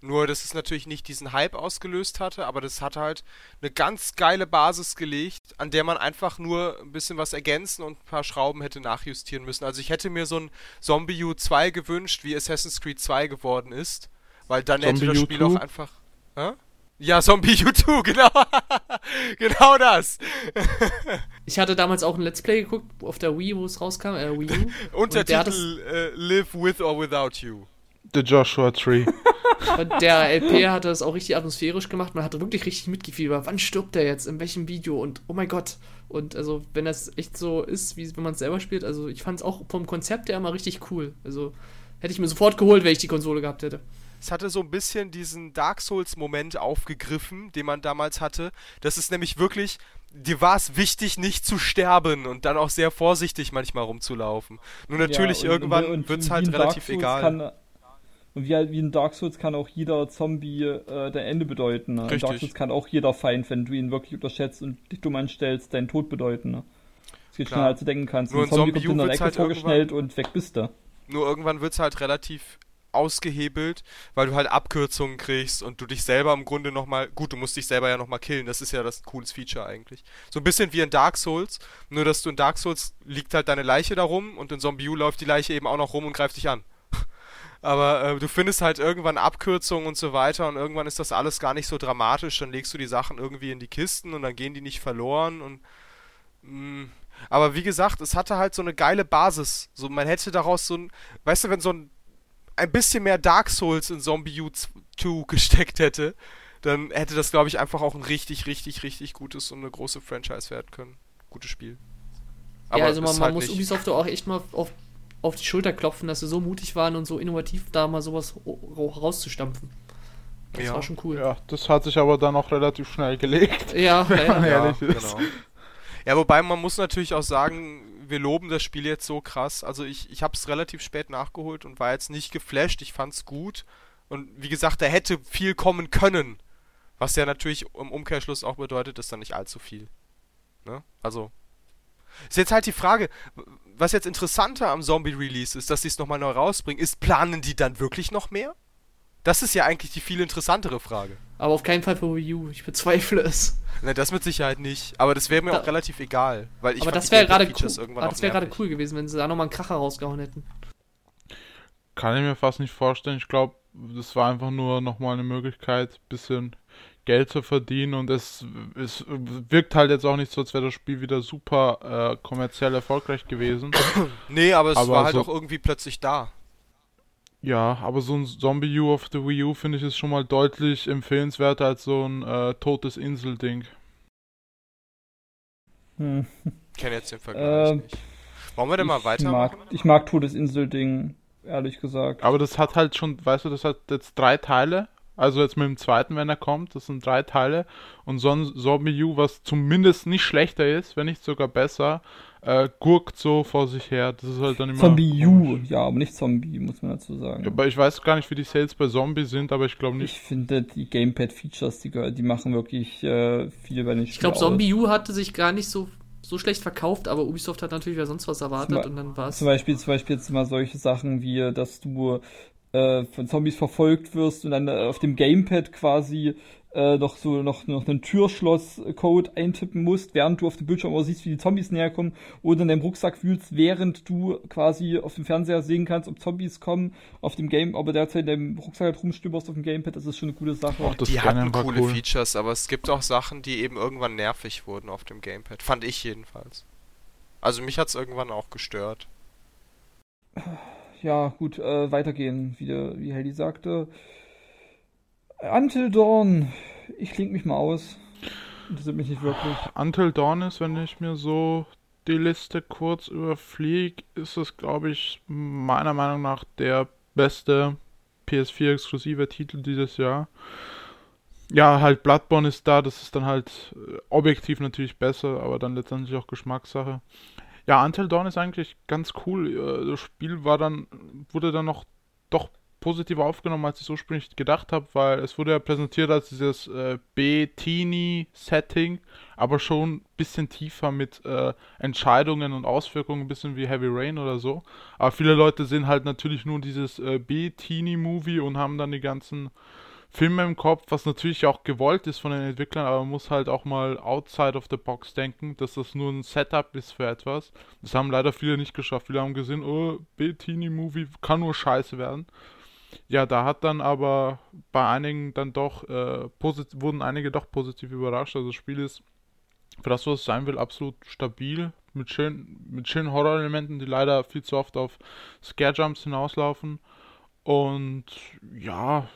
Nur, dass es natürlich nicht diesen Hype ausgelöst hatte, aber das hat halt eine ganz geile Basis gelegt, an der man einfach nur ein bisschen was ergänzen und ein paar Schrauben hätte nachjustieren müssen. Also ich hätte mir so ein Zombie U 2 gewünscht, wie Assassin's Creed 2 geworden ist, weil dann Zombie hätte das Spiel auch einfach... Hä? Ja, Zombie U2, genau. genau das. ich hatte damals auch ein Let's Play geguckt auf der Wii, wo es rauskam, äh, Wii U. Untertitel äh, Live with or without you. The Joshua Tree. Und der LP hatte das auch richtig atmosphärisch gemacht. Man hatte wirklich richtig mitgefiebert. Wann stirbt der jetzt? In welchem Video? Und oh mein Gott. Und also, wenn das echt so ist, wie wenn man es selber spielt, also ich fand es auch vom Konzept her immer richtig cool. Also hätte ich mir sofort geholt, wenn ich die Konsole gehabt hätte. Es hatte so ein bisschen diesen Dark Souls-Moment aufgegriffen, den man damals hatte. Das ist nämlich wirklich, dir war es wichtig, nicht zu sterben und dann auch sehr vorsichtig manchmal rumzulaufen. Nur natürlich ja, und, irgendwann wird es halt relativ egal. Kann, und wie, wie in Dark Souls kann auch jeder Zombie äh, dein Ende bedeuten. Ne? In Dark Souls kann auch jeder Feind, wenn du ihn wirklich unterschätzt und dich dumm anstellst, deinen Tod bedeuten. Ne? Das geht schneller als du denken kannst. Nur ein Zombie, Zombie kommt in der Ecke halt vorgeschnellt und weg bist du. Nur irgendwann wird es halt relativ ausgehebelt, weil du halt Abkürzungen kriegst und du dich selber im Grunde nochmal, gut, du musst dich selber ja nochmal killen, das ist ja das cooles Feature eigentlich. So ein bisschen wie in Dark Souls, nur dass du in Dark Souls liegt halt deine Leiche da rum und in Zombie U läuft die Leiche eben auch noch rum und greift dich an. Aber äh, du findest halt irgendwann Abkürzungen und so weiter und irgendwann ist das alles gar nicht so dramatisch. Dann legst du die Sachen irgendwie in die Kisten und dann gehen die nicht verloren und. Mh. Mm. Aber wie gesagt, es hatte halt so eine geile Basis. So, man hätte daraus so ein. Weißt du, wenn so ein. Ein bisschen mehr Dark Souls in Zombie U2 gesteckt hätte, dann hätte das, glaube ich, einfach auch ein richtig, richtig, richtig gutes und eine große Franchise werden können. Gutes Spiel. Aber ja, also man, man halt muss Ubisoft auch echt mal auf auf die Schulter klopfen, dass sie so mutig waren und so innovativ, da mal sowas rauszustampfen. Das ja. war schon cool. Ja, das hat sich aber dann auch relativ schnell gelegt. Ja, wenn man ja, ehrlich ist. Genau. Ja, wobei man muss natürlich auch sagen, wir loben das Spiel jetzt so krass. Also ich, ich habe es relativ spät nachgeholt und war jetzt nicht geflasht. Ich fand es gut. Und wie gesagt, da hätte viel kommen können. Was ja natürlich im Umkehrschluss auch bedeutet, ist dann nicht allzu viel. Ne? Also. Ist jetzt halt die Frage, was jetzt interessanter am Zombie-Release ist, dass sie es nochmal neu rausbringen, ist, planen die dann wirklich noch mehr? Das ist ja eigentlich die viel interessantere Frage. Aber auf keinen Fall für Wii U. Ich bezweifle es. Ne, das mit Sicherheit nicht. Aber das wäre mir da, auch relativ egal. Weil ich aber das wäre gerade cool, das wär gerade cool gewesen, wenn sie da nochmal einen Kracher rausgehauen hätten. Kann ich mir fast nicht vorstellen. Ich glaube, das war einfach nur nochmal eine Möglichkeit, ein bisschen Geld zu verdienen und es, es wirkt halt jetzt auch nicht so, als wäre das Spiel wieder super äh, kommerziell erfolgreich gewesen. nee, aber es aber war halt so, auch irgendwie plötzlich da. Ja, aber so ein Zombie U auf der Wii U finde ich ist schon mal deutlich empfehlenswerter als so ein äh, totes Insel-Ding. Hm. Ich kenne jetzt den Vergleich äh, nicht. Wollen wir denn mal weitermachen? Mag, ich mag totes Insel-Ding, ehrlich gesagt. Aber das hat halt schon, weißt du, das hat jetzt drei Teile also jetzt mit dem zweiten, wenn er kommt, das sind drei Teile. Und so ein Zombie U, was zumindest nicht schlechter ist, wenn nicht sogar besser, äh, gurkt so vor sich her. Das ist halt dann immer. Zombie U, ja, aber nicht Zombie, muss man dazu sagen. Ja, aber ich weiß gar nicht, wie die Sales bei Zombie sind, aber ich glaube nicht. Ich finde, die Gamepad-Features, die, die machen wirklich äh, viel bei den Spielen. Ich glaube, Zombie U hatte sich gar nicht so, so schlecht verkauft, aber Ubisoft hat natürlich wer sonst was erwartet zum, und dann war es. Zum Beispiel, zum Beispiel jetzt mal solche Sachen wie, dass du äh, von Zombies verfolgt wirst und dann äh, auf dem Gamepad quasi äh, noch so noch, noch einen Türschloss-Code eintippen musst, während du auf dem Bildschirm auch siehst, wie die Zombies näher kommen oder in deinem Rucksack wühlst, während du quasi auf dem Fernseher sehen kannst, ob Zombies kommen, auf dem Game, aber derzeit in deinem Rucksack halt rumstöberst auf dem Gamepad, das ist schon eine gute Sache. Auch die hatten coole cool. Features, aber es gibt auch Sachen, die eben irgendwann nervig wurden auf dem Gamepad. Fand ich jedenfalls. Also mich hat es irgendwann auch gestört. Ja, gut, äh, weitergehen, wie, der, wie Helly sagte. Until Dawn. Ich klinge mich mal aus. Interessiert mich nicht wirklich. Until Dawn ist, wenn ich mir so die Liste kurz überfliege, ist es, glaube ich, meiner Meinung nach der beste PS4-exklusive Titel dieses Jahr. Ja, halt Bloodborne ist da, das ist dann halt äh, objektiv natürlich besser, aber dann letztendlich auch Geschmackssache. Ja, Until Dawn ist eigentlich ganz cool. Äh, das Spiel war dann, wurde dann noch doch positiv aufgenommen, als ich ursprünglich gedacht habe, weil es wurde ja präsentiert als dieses äh, B-Teenie-Setting, aber schon ein bisschen tiefer mit äh, Entscheidungen und Auswirkungen, ein bisschen wie Heavy Rain oder so. Aber viele Leute sehen halt natürlich nur dieses äh, B-Teenie-Movie und haben dann die ganzen Filme im Kopf, was natürlich auch gewollt ist von den Entwicklern, aber man muss halt auch mal outside of the box denken, dass das nur ein Setup ist für etwas. Das haben leider viele nicht geschafft. Viele haben gesehen, oh, B-Teenie-Movie kann nur scheiße werden. Ja, da hat dann aber bei einigen dann doch, äh, wurden einige doch positiv überrascht. Also das Spiel ist, für das, was es sein will, absolut stabil. Mit, schön, mit schönen Horrorelementen, die leider viel zu oft auf Scare-Jumps hinauslaufen. Und ja,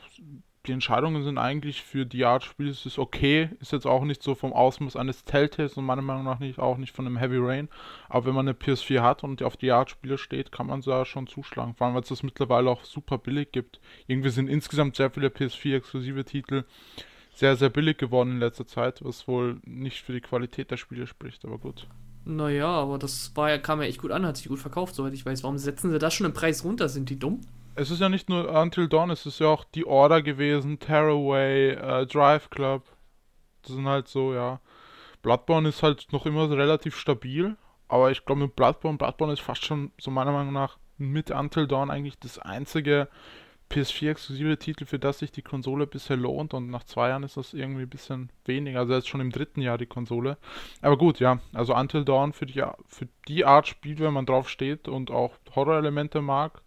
die Entscheidungen sind eigentlich für die Art Spiels ist okay. Ist jetzt auch nicht so vom Ausmaß eines Telltales und meiner Meinung nach nicht, auch nicht von einem Heavy Rain. Aber wenn man eine PS4 hat und auf die Art Spiele steht, kann man da schon zuschlagen. Vor allem, weil es das mittlerweile auch super billig gibt. Irgendwie sind insgesamt sehr viele PS4-exklusive Titel sehr, sehr billig geworden in letzter Zeit, was wohl nicht für die Qualität der Spiele spricht, aber gut. Naja, aber das war ja, kam ja echt gut an, hat sich gut verkauft, soweit ich weiß. Warum setzen sie das schon im Preis runter? Sind die dumm? Es ist ja nicht nur Until Dawn, es ist ja auch die Order gewesen, Tearaway, äh, Drive Club. Das sind halt so, ja. Bloodborne ist halt noch immer relativ stabil, aber ich glaube mit Bloodborne, Bloodborne ist fast schon, so meiner Meinung nach, mit Until Dawn eigentlich das einzige PS4-exklusive Titel, für das sich die Konsole bisher lohnt und nach zwei Jahren ist das irgendwie ein bisschen weniger. Also jetzt schon im dritten Jahr die Konsole. Aber gut, ja, also Until Dawn für die, für die Art Spiel, wenn man drauf steht und auch Horror-Elemente mag,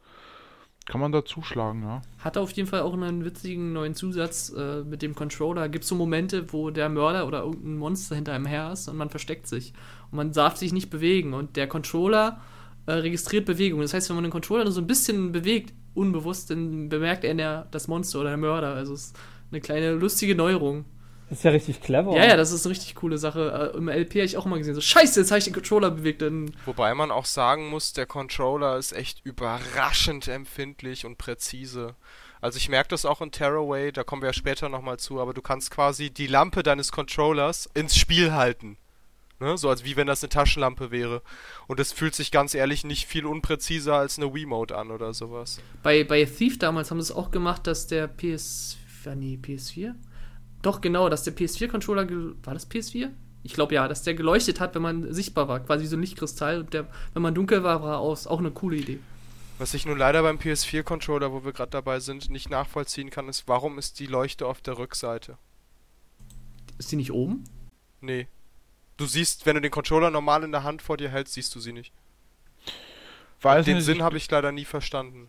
kann man da zuschlagen, ja. Hat auf jeden Fall auch einen witzigen neuen Zusatz äh, mit dem Controller. Gibt es so Momente, wo der Mörder oder irgendein Monster hinter einem her ist und man versteckt sich. Und man darf sich nicht bewegen. Und der Controller äh, registriert Bewegungen. Das heißt, wenn man den Controller nur so ein bisschen bewegt, unbewusst, dann bemerkt er das Monster oder der Mörder. Also es ist eine kleine lustige Neuerung. Das ist ja richtig clever. Ja, ja, das ist eine richtig coole Sache. Äh, Im LP habe ich auch immer gesehen, so scheiße, jetzt habe ich den Controller bewegt. Dann Wobei man auch sagen muss, der Controller ist echt überraschend empfindlich und präzise. Also ich merke das auch in Terraway, da kommen wir ja später nochmal zu, aber du kannst quasi die Lampe deines Controllers ins Spiel halten. Ne? So als wie wenn das eine Taschenlampe wäre. Und das fühlt sich ganz ehrlich nicht viel unpräziser als eine Wiimote an oder sowas. Bei, bei Thief damals haben sie es auch gemacht, dass der PS... Nee, PS4? Doch, genau, dass der PS4-Controller. War das PS4? Ich glaube ja, dass der geleuchtet hat, wenn man sichtbar war. Quasi so ein Lichtkristall. Und der, wenn man dunkel war, war aus. Auch eine coole Idee. Was ich nun leider beim PS4-Controller, wo wir gerade dabei sind, nicht nachvollziehen kann, ist, warum ist die Leuchte auf der Rückseite? Ist die nicht oben? Nee. Du siehst, wenn du den Controller normal in der Hand vor dir hältst, siehst du sie nicht. Weiß den Sinn habe ich leider nie verstanden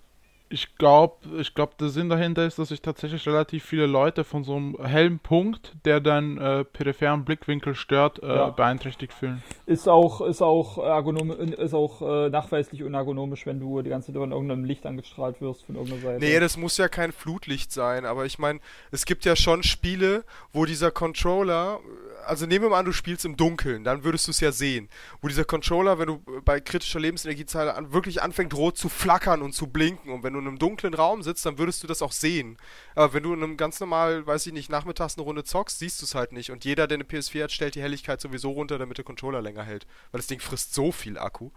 ich glaube, ich glaub, der Sinn dahinter ist, dass sich tatsächlich relativ viele Leute von so einem hellen Punkt, der deinen äh, peripheren Blickwinkel stört, äh, ja. beeinträchtigt fühlen. Ist auch, ist auch, ergonom ist auch äh, nachweislich unergonomisch, wenn du die ganze Zeit von irgendeinem Licht angestrahlt wirst von irgendeiner Seite. Nee, das muss ja kein Flutlicht sein, aber ich meine, es gibt ja schon Spiele, wo dieser Controller, also nehmen wir mal an, du spielst im Dunkeln, dann würdest du es ja sehen. Wo dieser Controller, wenn du bei kritischer Lebensenergiezahl an, wirklich anfängt rot zu flackern und zu blinken und wenn du in einem dunklen Raum sitzt, dann würdest du das auch sehen. Aber wenn du in einem ganz normal, weiß ich nicht, nachmittags eine Runde zockst, siehst du es halt nicht. Und jeder, der eine PS4 hat, stellt die Helligkeit sowieso runter, damit der Controller länger hält. Weil das Ding frisst so viel Akku.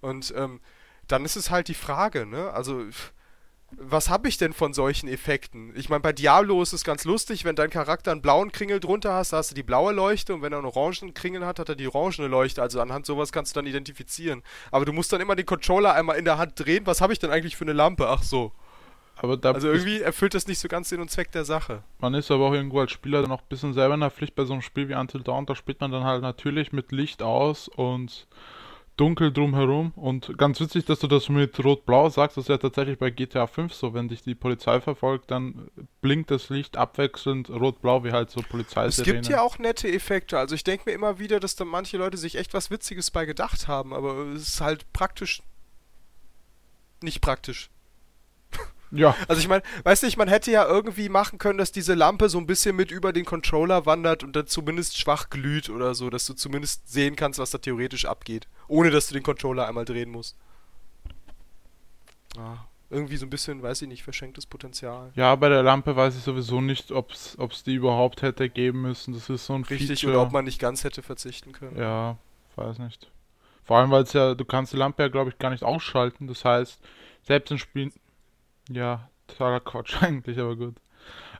Und ähm, dann ist es halt die Frage, ne? Also was habe ich denn von solchen Effekten? Ich meine, bei Diablo ist es ganz lustig, wenn dein Charakter einen blauen Kringel drunter hast, hast du die blaue Leuchte und wenn er einen orangen Kringel hat, hat er die orangene Leuchte. Also anhand sowas kannst du dann identifizieren. Aber du musst dann immer den Controller einmal in der Hand drehen. Was habe ich denn eigentlich für eine Lampe? Ach so. also irgendwie erfüllt das nicht so ganz den und Zweck der Sache. Man ist aber auch irgendwo als Spieler dann auch ein bisschen selber in der Pflicht bei so einem Spiel wie Until Dawn. Da spielt man dann halt natürlich mit Licht aus und dunkel drumherum. Und ganz witzig, dass du das mit Rot-Blau sagst, das ist ja tatsächlich bei GTA 5 so. Wenn dich die Polizei verfolgt, dann blinkt das Licht abwechselnd Rot-Blau, wie halt so Polizei Es gibt ja auch nette Effekte. Also ich denke mir immer wieder, dass da manche Leute sich echt was Witziges bei gedacht haben, aber es ist halt praktisch nicht praktisch. Ja. Also ich meine, weißt du, man hätte ja irgendwie machen können, dass diese Lampe so ein bisschen mit über den Controller wandert und dann zumindest schwach glüht oder so, dass du zumindest sehen kannst, was da theoretisch abgeht. Ohne dass du den Controller einmal drehen musst. Ah, irgendwie so ein bisschen, weiß ich nicht, verschenktes Potenzial. Ja, bei der Lampe weiß ich sowieso nicht, ob es die überhaupt hätte geben müssen. Das ist so ein Richtig, Feature. oder ob man nicht ganz hätte verzichten können. Ja, weiß nicht. Vor allem, weil es ja, du kannst die Lampe ja, glaube ich, gar nicht ausschalten. Das heißt, selbst in Spielen, ja, totaler Quatsch eigentlich, aber gut.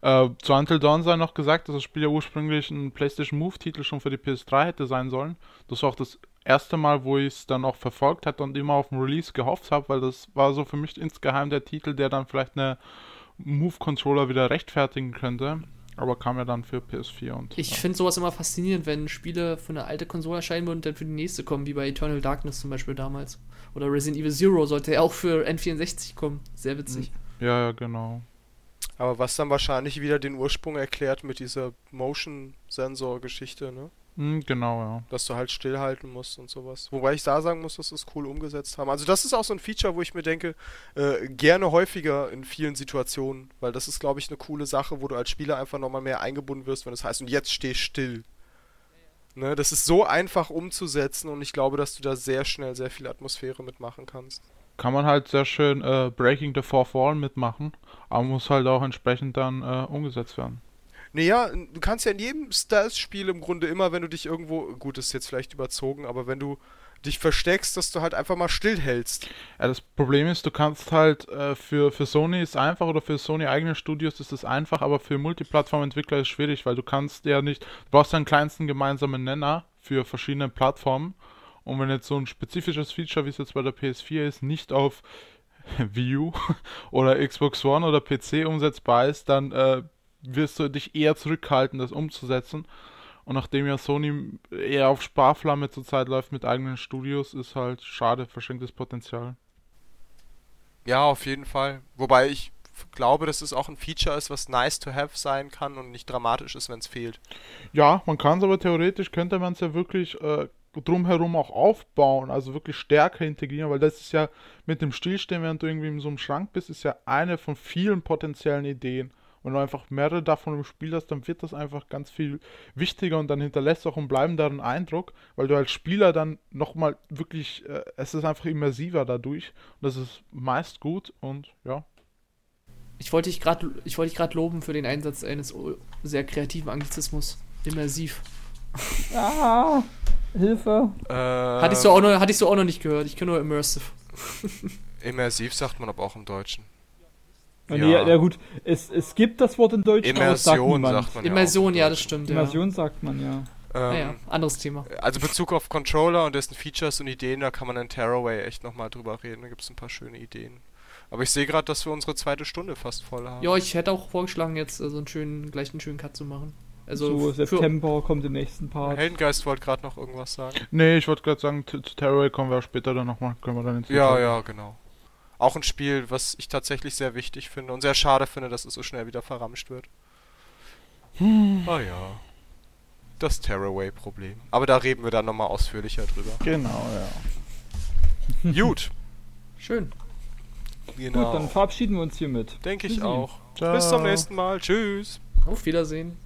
Äh, zu Until Dawn sei noch gesagt, dass das Spiel ja ursprünglich ein PlayStation Move-Titel schon für die PS3 hätte sein sollen. Das war auch das erste Mal, wo ich es dann auch verfolgt hatte und immer auf den Release gehofft habe, weil das war so für mich insgeheim der Titel, der dann vielleicht eine Move-Controller wieder rechtfertigen könnte. Aber kam ja dann für PS4 und. Ich ja. finde sowas immer faszinierend, wenn Spiele für eine alte Konsole erscheinen und dann für die nächste kommen, wie bei Eternal Darkness zum Beispiel damals. Oder Resident Evil Zero sollte ja auch für N64 kommen. Sehr witzig. Ja, ja, genau. Aber was dann wahrscheinlich wieder den Ursprung erklärt mit dieser Motion-Sensor-Geschichte, ne? Mhm, genau, ja. Dass du halt stillhalten musst und sowas. Wobei ich da sagen muss, dass sie es cool umgesetzt haben. Also das ist auch so ein Feature, wo ich mir denke, äh, gerne häufiger in vielen Situationen, weil das ist, glaube ich, eine coole Sache, wo du als Spieler einfach nochmal mehr eingebunden wirst, wenn es das heißt, und jetzt steh still. Ne, das ist so einfach umzusetzen und ich glaube, dass du da sehr schnell sehr viel Atmosphäre mitmachen kannst. Kann man halt sehr schön äh, Breaking the Fourth Wall mitmachen, aber muss halt auch entsprechend dann äh, umgesetzt werden. Naja, du kannst ja in jedem Stealth-Spiel im Grunde immer, wenn du dich irgendwo, gut, ist jetzt vielleicht überzogen, aber wenn du dich versteckst, dass du halt einfach mal stillhältst. Ja, das Problem ist, du kannst halt äh, für, für Sony ist einfach oder für Sony eigene Studios ist es einfach, aber für Multiplattform-Entwickler ist es schwierig, weil du kannst ja nicht, du brauchst einen kleinsten gemeinsamen Nenner für verschiedene Plattformen. Und wenn jetzt so ein spezifisches Feature, wie es jetzt bei der PS4 ist, nicht auf U oder Xbox One oder PC umsetzbar ist, dann äh, wirst du dich eher zurückhalten, das umzusetzen. Und nachdem ja Sony eher auf Sparflamme zurzeit läuft mit eigenen Studios, ist halt schade, verschenktes Potenzial. Ja, auf jeden Fall. Wobei ich glaube, dass es auch ein Feature ist, was nice to have sein kann und nicht dramatisch ist, wenn es fehlt. Ja, man kann es aber theoretisch, könnte man es ja wirklich äh, drumherum auch aufbauen, also wirklich stärker integrieren, weil das ist ja mit dem Stillstehen, während du irgendwie in so einem Schrank bist, ist ja eine von vielen potenziellen Ideen wenn du einfach mehrere davon im Spiel hast, dann wird das einfach ganz viel wichtiger und dann hinterlässt auch einen bleibenderen Eindruck, weil du als Spieler dann nochmal wirklich, äh, es ist einfach immersiver dadurch und das ist meist gut und ja. Ich wollte dich gerade ich wollte dich gerade loben für den Einsatz eines sehr kreativen Anglizismus. Immersiv. Ah, Hilfe. Äh, hattest, du auch noch, hattest du auch noch nicht gehört. Ich kenne nur Immersive. Immersiv sagt man aber auch im Deutschen. Ja, nee, ja gut, es, es gibt das Wort in Deutsch, Immersion sagt, sagt man Immersion, ja, das stimmt. Immersion ja. sagt man, ja. Ähm, ah ja, anderes Thema. Also Bezug auf Controller und dessen Features und Ideen, da kann man in Terraway echt nochmal drüber reden. Da gibt es ein paar schöne Ideen. Aber ich sehe gerade, dass wir unsere zweite Stunde fast voll haben. Ja, ich hätte auch vorgeschlagen, jetzt so also einen schönen, gleich einen schönen Cut zu machen. Also so, September kommt im nächsten Part. Heldengeist wollte gerade noch irgendwas sagen. Nee, ich wollte gerade sagen, zu Terraway kommen wir später dann nochmal, können wir dann ins Ja, ja, genau. Auch ein Spiel, was ich tatsächlich sehr wichtig finde und sehr schade finde, dass es so schnell wieder verramscht wird. Hm. Oh ja. Das Tearaway-Problem. Aber da reden wir dann nochmal ausführlicher drüber. Genau, ja. Gut. Schön. Genau. Gut, dann verabschieden wir uns hiermit. Denke ich auch. Ciao. Bis zum nächsten Mal. Tschüss. Auf Wiedersehen.